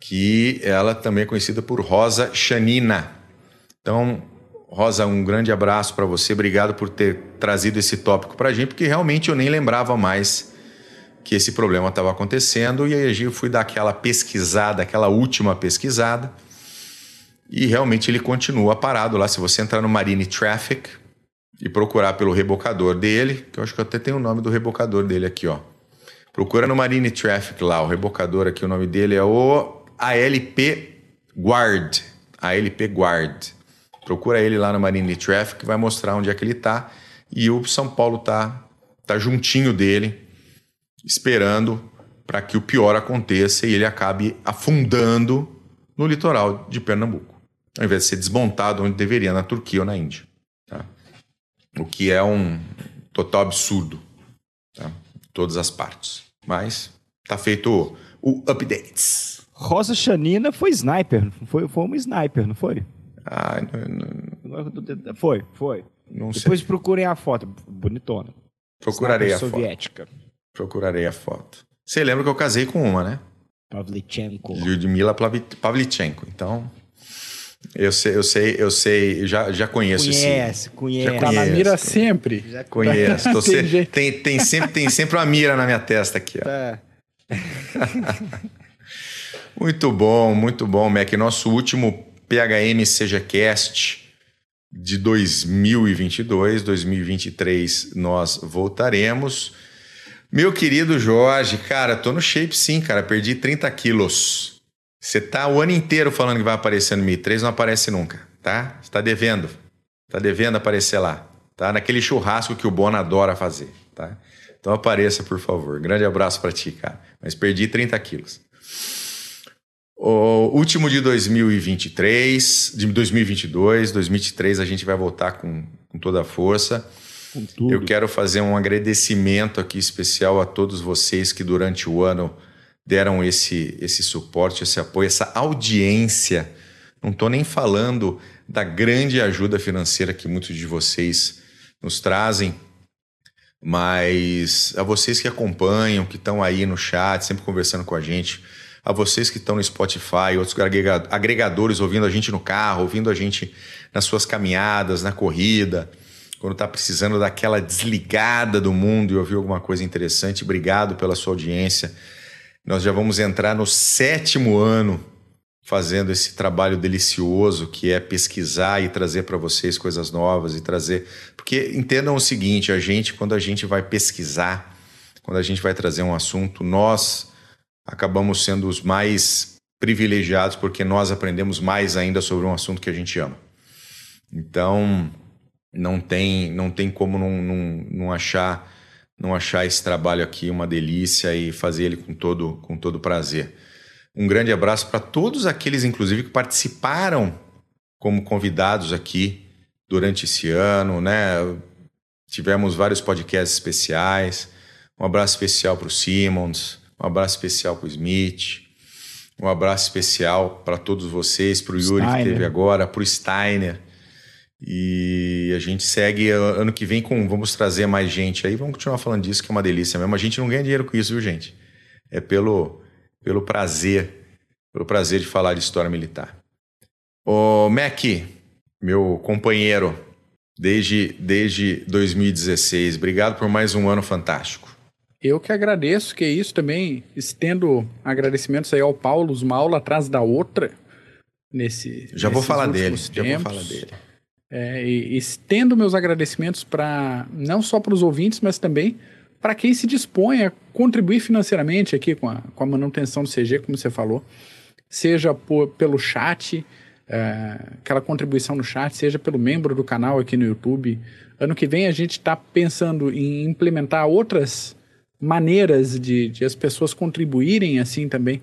que ela também é conhecida por Rosa Chanina. Então, Rosa, um grande abraço para você. Obrigado por ter trazido esse tópico para a gente, porque realmente eu nem lembrava mais que esse problema estava acontecendo. E aí eu fui dar aquela pesquisada, aquela última pesquisada. E realmente ele continua parado lá. Se você entrar no Marine Traffic e procurar pelo rebocador dele, que eu acho que eu até tenho o nome do rebocador dele aqui, ó. Procura no Marine Traffic lá, o rebocador aqui, o nome dele é o ALP Guard. ALP Guard. Procura ele lá no Marine Traffic, vai mostrar onde é que ele está. E o São Paulo tá, tá juntinho dele, esperando para que o pior aconteça e ele acabe afundando no litoral de Pernambuco, ao invés de ser desmontado onde deveria, na Turquia ou na Índia. Tá? O que é um total absurdo. Tá? Todas as partes. Mas tá feito o updates. Rosa Chanina foi sniper, foi, foi uma sniper, não foi? Ah, não, não, Foi, foi. não Depois sei. procurem a foto, bonitona. Procurarei a Sniper foto. soviética. Procurarei a foto. Você lembra que eu casei com uma, né? Pavlichenko. Lyudmila Plavi- Pavlichenko. Então, eu sei, eu sei, eu sei, já, já conheço Conhece, conhece. Já Tá na Conheço, mira conheço. sempre. esse. Conheço. Tô Tem se- tem, tem, sempre, tem sempre uma mira na minha testa aqui, ó. Tá. Muito bom, muito bom, Mac. Nosso último PHM Seja Cast de 2022, 2023 nós voltaremos. Meu querido Jorge, cara, tô no shape sim, cara. Perdi 30 quilos. Você tá o ano inteiro falando que vai aparecer no Mi 3, não aparece nunca, tá? Você tá devendo. Tá devendo aparecer lá, tá? Naquele churrasco que o Bono adora fazer, tá? Então apareça, por favor. Grande abraço pra ti, cara. Mas perdi 30 quilos. O último de 2023, de 2022, 2023 a gente vai voltar com, com toda a força. Com. Eu quero fazer um agradecimento aqui especial a todos vocês que durante o ano deram esse, esse suporte, esse apoio, essa audiência. Não estou nem falando da grande ajuda financeira que muitos de vocês nos trazem, mas a vocês que acompanham, que estão aí no chat, sempre conversando com a gente, a vocês que estão no Spotify, outros agrega- agregadores ouvindo a gente no carro, ouvindo a gente nas suas caminhadas, na corrida, quando está precisando daquela desligada do mundo e ouvir alguma coisa interessante. Obrigado pela sua audiência. Nós já vamos entrar no sétimo ano fazendo esse trabalho delicioso que é pesquisar e trazer para vocês coisas novas e trazer. Porque entendam o seguinte: a gente, quando a gente vai pesquisar, quando a gente vai trazer um assunto, nós acabamos sendo os mais privilegiados porque nós aprendemos mais ainda sobre um assunto que a gente ama. Então, não tem, não tem como não, não, não achar não achar esse trabalho aqui uma delícia e fazer ele com todo, com todo prazer. Um grande abraço para todos aqueles, inclusive, que participaram como convidados aqui durante esse ano, né? Tivemos vários podcasts especiais. Um abraço especial para o Simmons, um abraço especial para o Smith, um abraço especial para todos vocês, para o Yuri que teve agora, para o Steiner. E a gente segue ano que vem com. Vamos trazer mais gente aí. Vamos continuar falando disso, que é uma delícia mesmo. A gente não ganha dinheiro com isso, viu, gente? É pelo, pelo prazer, pelo prazer de falar de história militar. Ô, Mac, meu companheiro, desde, desde 2016, obrigado por mais um ano fantástico. Eu que agradeço, que isso também estendo agradecimentos aí ao Paulo, uma aula atrás da outra. Nesse, Já vou falar dele, últimos já vou tempos. falar dele. É, estendo meus agradecimentos para não só para os ouvintes, mas também para quem se dispõe a contribuir financeiramente aqui com a, com a manutenção do CG, como você falou, seja por, pelo chat, é, aquela contribuição no chat, seja pelo membro do canal aqui no YouTube. Ano que vem a gente está pensando em implementar outras maneiras de, de as pessoas contribuírem assim também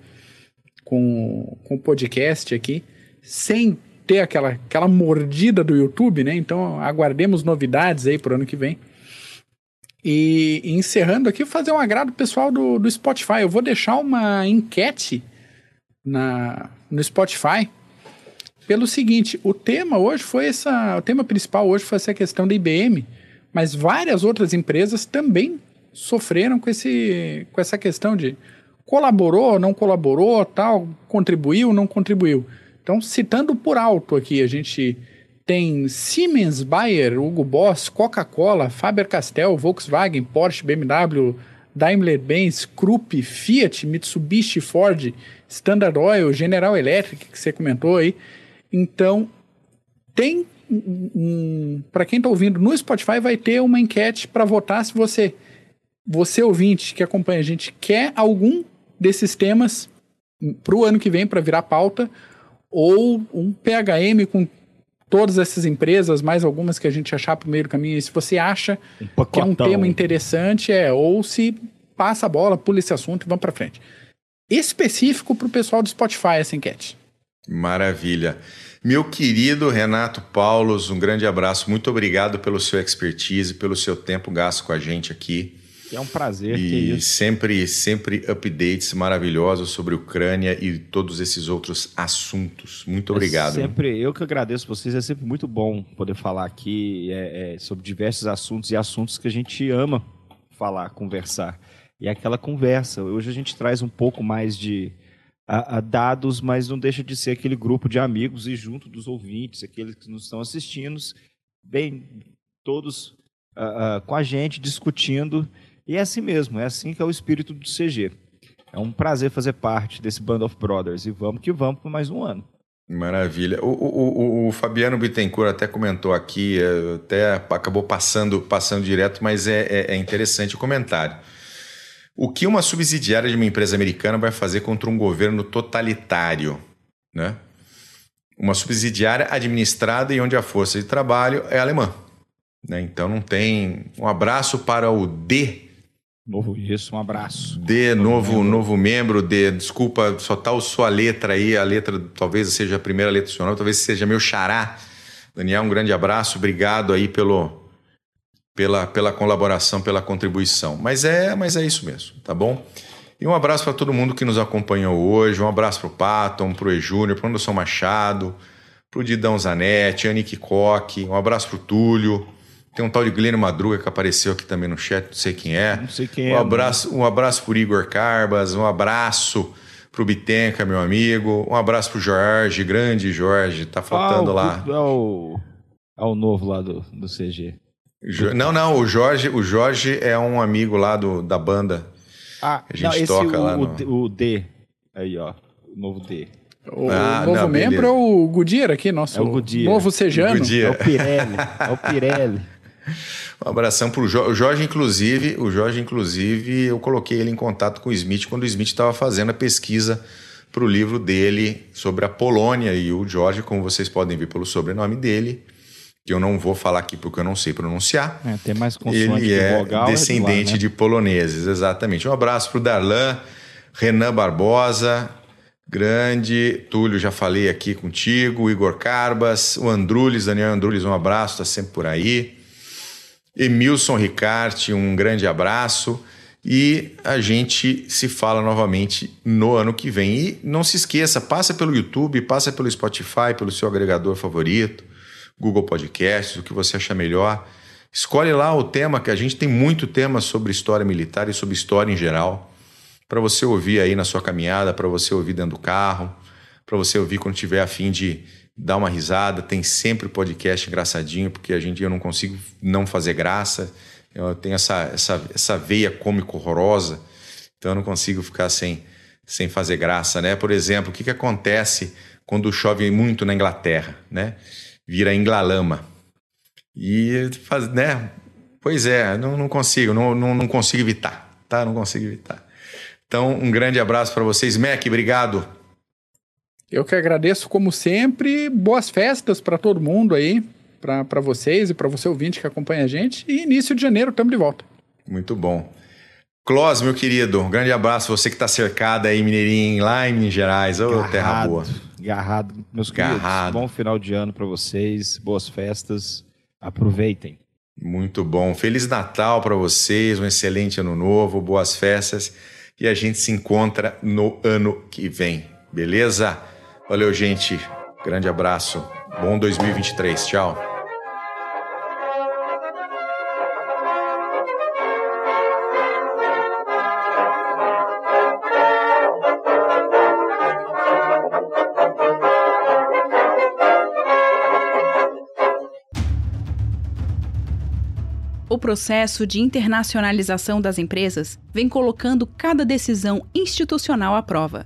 com o podcast aqui, sem ter aquela, aquela mordida do YouTube, né? Então aguardemos novidades aí pro ano que vem. E encerrando aqui, fazer um agrado pessoal do, do Spotify. Eu vou deixar uma enquete na, no Spotify pelo seguinte: o tema hoje foi essa. O tema principal hoje foi essa questão da IBM, mas várias outras empresas também sofreram com, esse, com essa questão de colaborou, não colaborou, tal, contribuiu, não contribuiu. Então, citando por alto aqui, a gente tem Siemens, Bayer, Hugo Boss, Coca-Cola, Faber-Castell, Volkswagen, Porsche, BMW, Daimler-Benz, Krupp, Fiat, Mitsubishi, Ford, Standard Oil, General Electric, que você comentou aí. Então, tem um, um para quem está ouvindo no Spotify vai ter uma enquete para votar se você você ouvinte que acompanha a gente quer algum desses temas para o ano que vem para virar pauta ou um PHM com todas essas empresas, mais algumas que a gente achar para o meio do caminho. E se você acha Um que é um tema interessante, é, ou se passa a bola, pula esse assunto e vamos para frente. Específico para o pessoal do Spotify essa enquete. Maravilha. Meu querido Renato Paulos, um grande abraço. Muito obrigado pelo seu expertise, pelo seu tempo gasto com a gente aqui. É um prazer E sempre, sempre updates maravilhosos sobre Ucrânia e todos esses outros assuntos. Muito obrigado. É sempre, eu que agradeço vocês, é sempre muito bom poder falar aqui é, é, sobre diversos assuntos e assuntos que a gente ama falar, conversar. E é aquela conversa. Hoje a gente traz um pouco mais de a- a dados, mas não deixa de ser aquele grupo de amigos e junto dos ouvintes, aqueles que nos estão assistindo, bem, todos ah, ah, com a gente, discutindo. E é assim mesmo, é assim que é o espírito do CG. É um prazer fazer parte desse Band of Brothers. E vamos que vamos por mais um ano. Maravilha. O, o- o- o Fabiano Bittencourt até comentou aqui, é, até acabou passando, passando direto, mas é, é- é interessante o comentário. O que uma subsidiária de uma empresa americana vai fazer contra um governo totalitário? Né? Uma subsidiária administrada e onde a força de trabalho é alemã. né? Então não tem. Um abraço para o D Novo isso, um abraço. D, novo, novo membro, D, desculpa, só tá a sua letra aí, a letra talvez seja a primeira letra do seu nome, talvez seja meu xará. Daniel, um grande abraço, obrigado aí pelo, pela, pela colaboração, pela contribuição. Mas é, mas é isso mesmo, tá bom? E um abraço para todo mundo que nos acompanhou hoje, um abraço para o Patton, para o E Júnior, para o Anderson Machado, para o Didão Zanetti, Anique Coque, um abraço para o Túlio. Tem um tal de Glênio Madruga que apareceu aqui também no chat, não sei quem é. Não sei quem Um é. abraço, um abraço por Igor Carbas, um abraço pro Bitenca, meu amigo, um abraço pro Jorge, grande Jorge, tá faltando lá. É o, é o novo lá do, do CG. Jo- Não, não, o Jorge, o Jorge é um amigo lá do, da banda. Ah, A gente toca o, lá o, no- D- o D. Aí, ó. O novo D. O Ah, novo não, membro beleza. é o Goodyear aqui, nosso É o Goodyear. novo sejano. Goodyear. É o Pirelli. é o Pirelli. Um abração pro Jorge. O Jorge, inclusive, o Jorge, inclusive, eu coloquei ele em contato com o Smith quando o Smith estava fazendo a pesquisa para o livro dele sobre a Polônia. E o Jorge, como vocês podem ver pelo sobrenome dele, que eu não vou falar aqui porque eu não sei pronunciar, É, tem mais consoante Ele é vogal. é descendente de, lá, né? de poloneses, exatamente. Um abraço para o Darlan, Renan Barbosa, grande. Túlio, já falei aqui contigo. Igor Carbas, o Andrules, Daniel Andrules, um abraço, está sempre por aí. Emilson Ricarte, um grande abraço. E a gente se fala novamente no ano que vem. E não se esqueça, passa pelo YouTube, passa pelo Spotify, pelo seu agregador favorito, Google Podcasts, o que você achar melhor. Escolhe lá o tema, que a gente tem muito tema sobre história militar e sobre história em geral, para você ouvir aí na sua caminhada, para você ouvir dentro do carro, para você ouvir quando tiver a fim de dar uma risada. Tem sempre podcast engraçadinho, porque a gente eu não consigo não fazer graça. Eu tenho essa, essa, essa veia cômico horrorosa, então eu não consigo ficar sem, sem fazer graça, né? Por exemplo, o que, que acontece quando chove muito na Inglaterra, né? Vira inglalama. E faz, né? Pois é, não, não consigo, não, não, não consigo evitar, tá? Não consigo evitar. Então, um grande abraço para vocês. Mac, obrigado. Eu que agradeço, como sempre. Boas festas para todo mundo aí, para vocês e para você ouvinte que acompanha a gente. E início de janeiro, estamos de volta. Muito bom. Clós, meu querido, um grande abraço. Você que está cercado aí, Mineirinho, lá em Minas Gerais. Ô, terra boa. Garrado. Meus queridos, Garrado. bom final de ano para vocês. Boas festas. Aproveitem. Muito bom. Feliz Natal para vocês, um excelente ano novo, boas festas. E a gente se encontra no ano que vem, beleza? Valeu, gente. Grande abraço. Bom 2023. Tchau. O processo de internacionalização das empresas vem colocando cada decisão institucional à prova.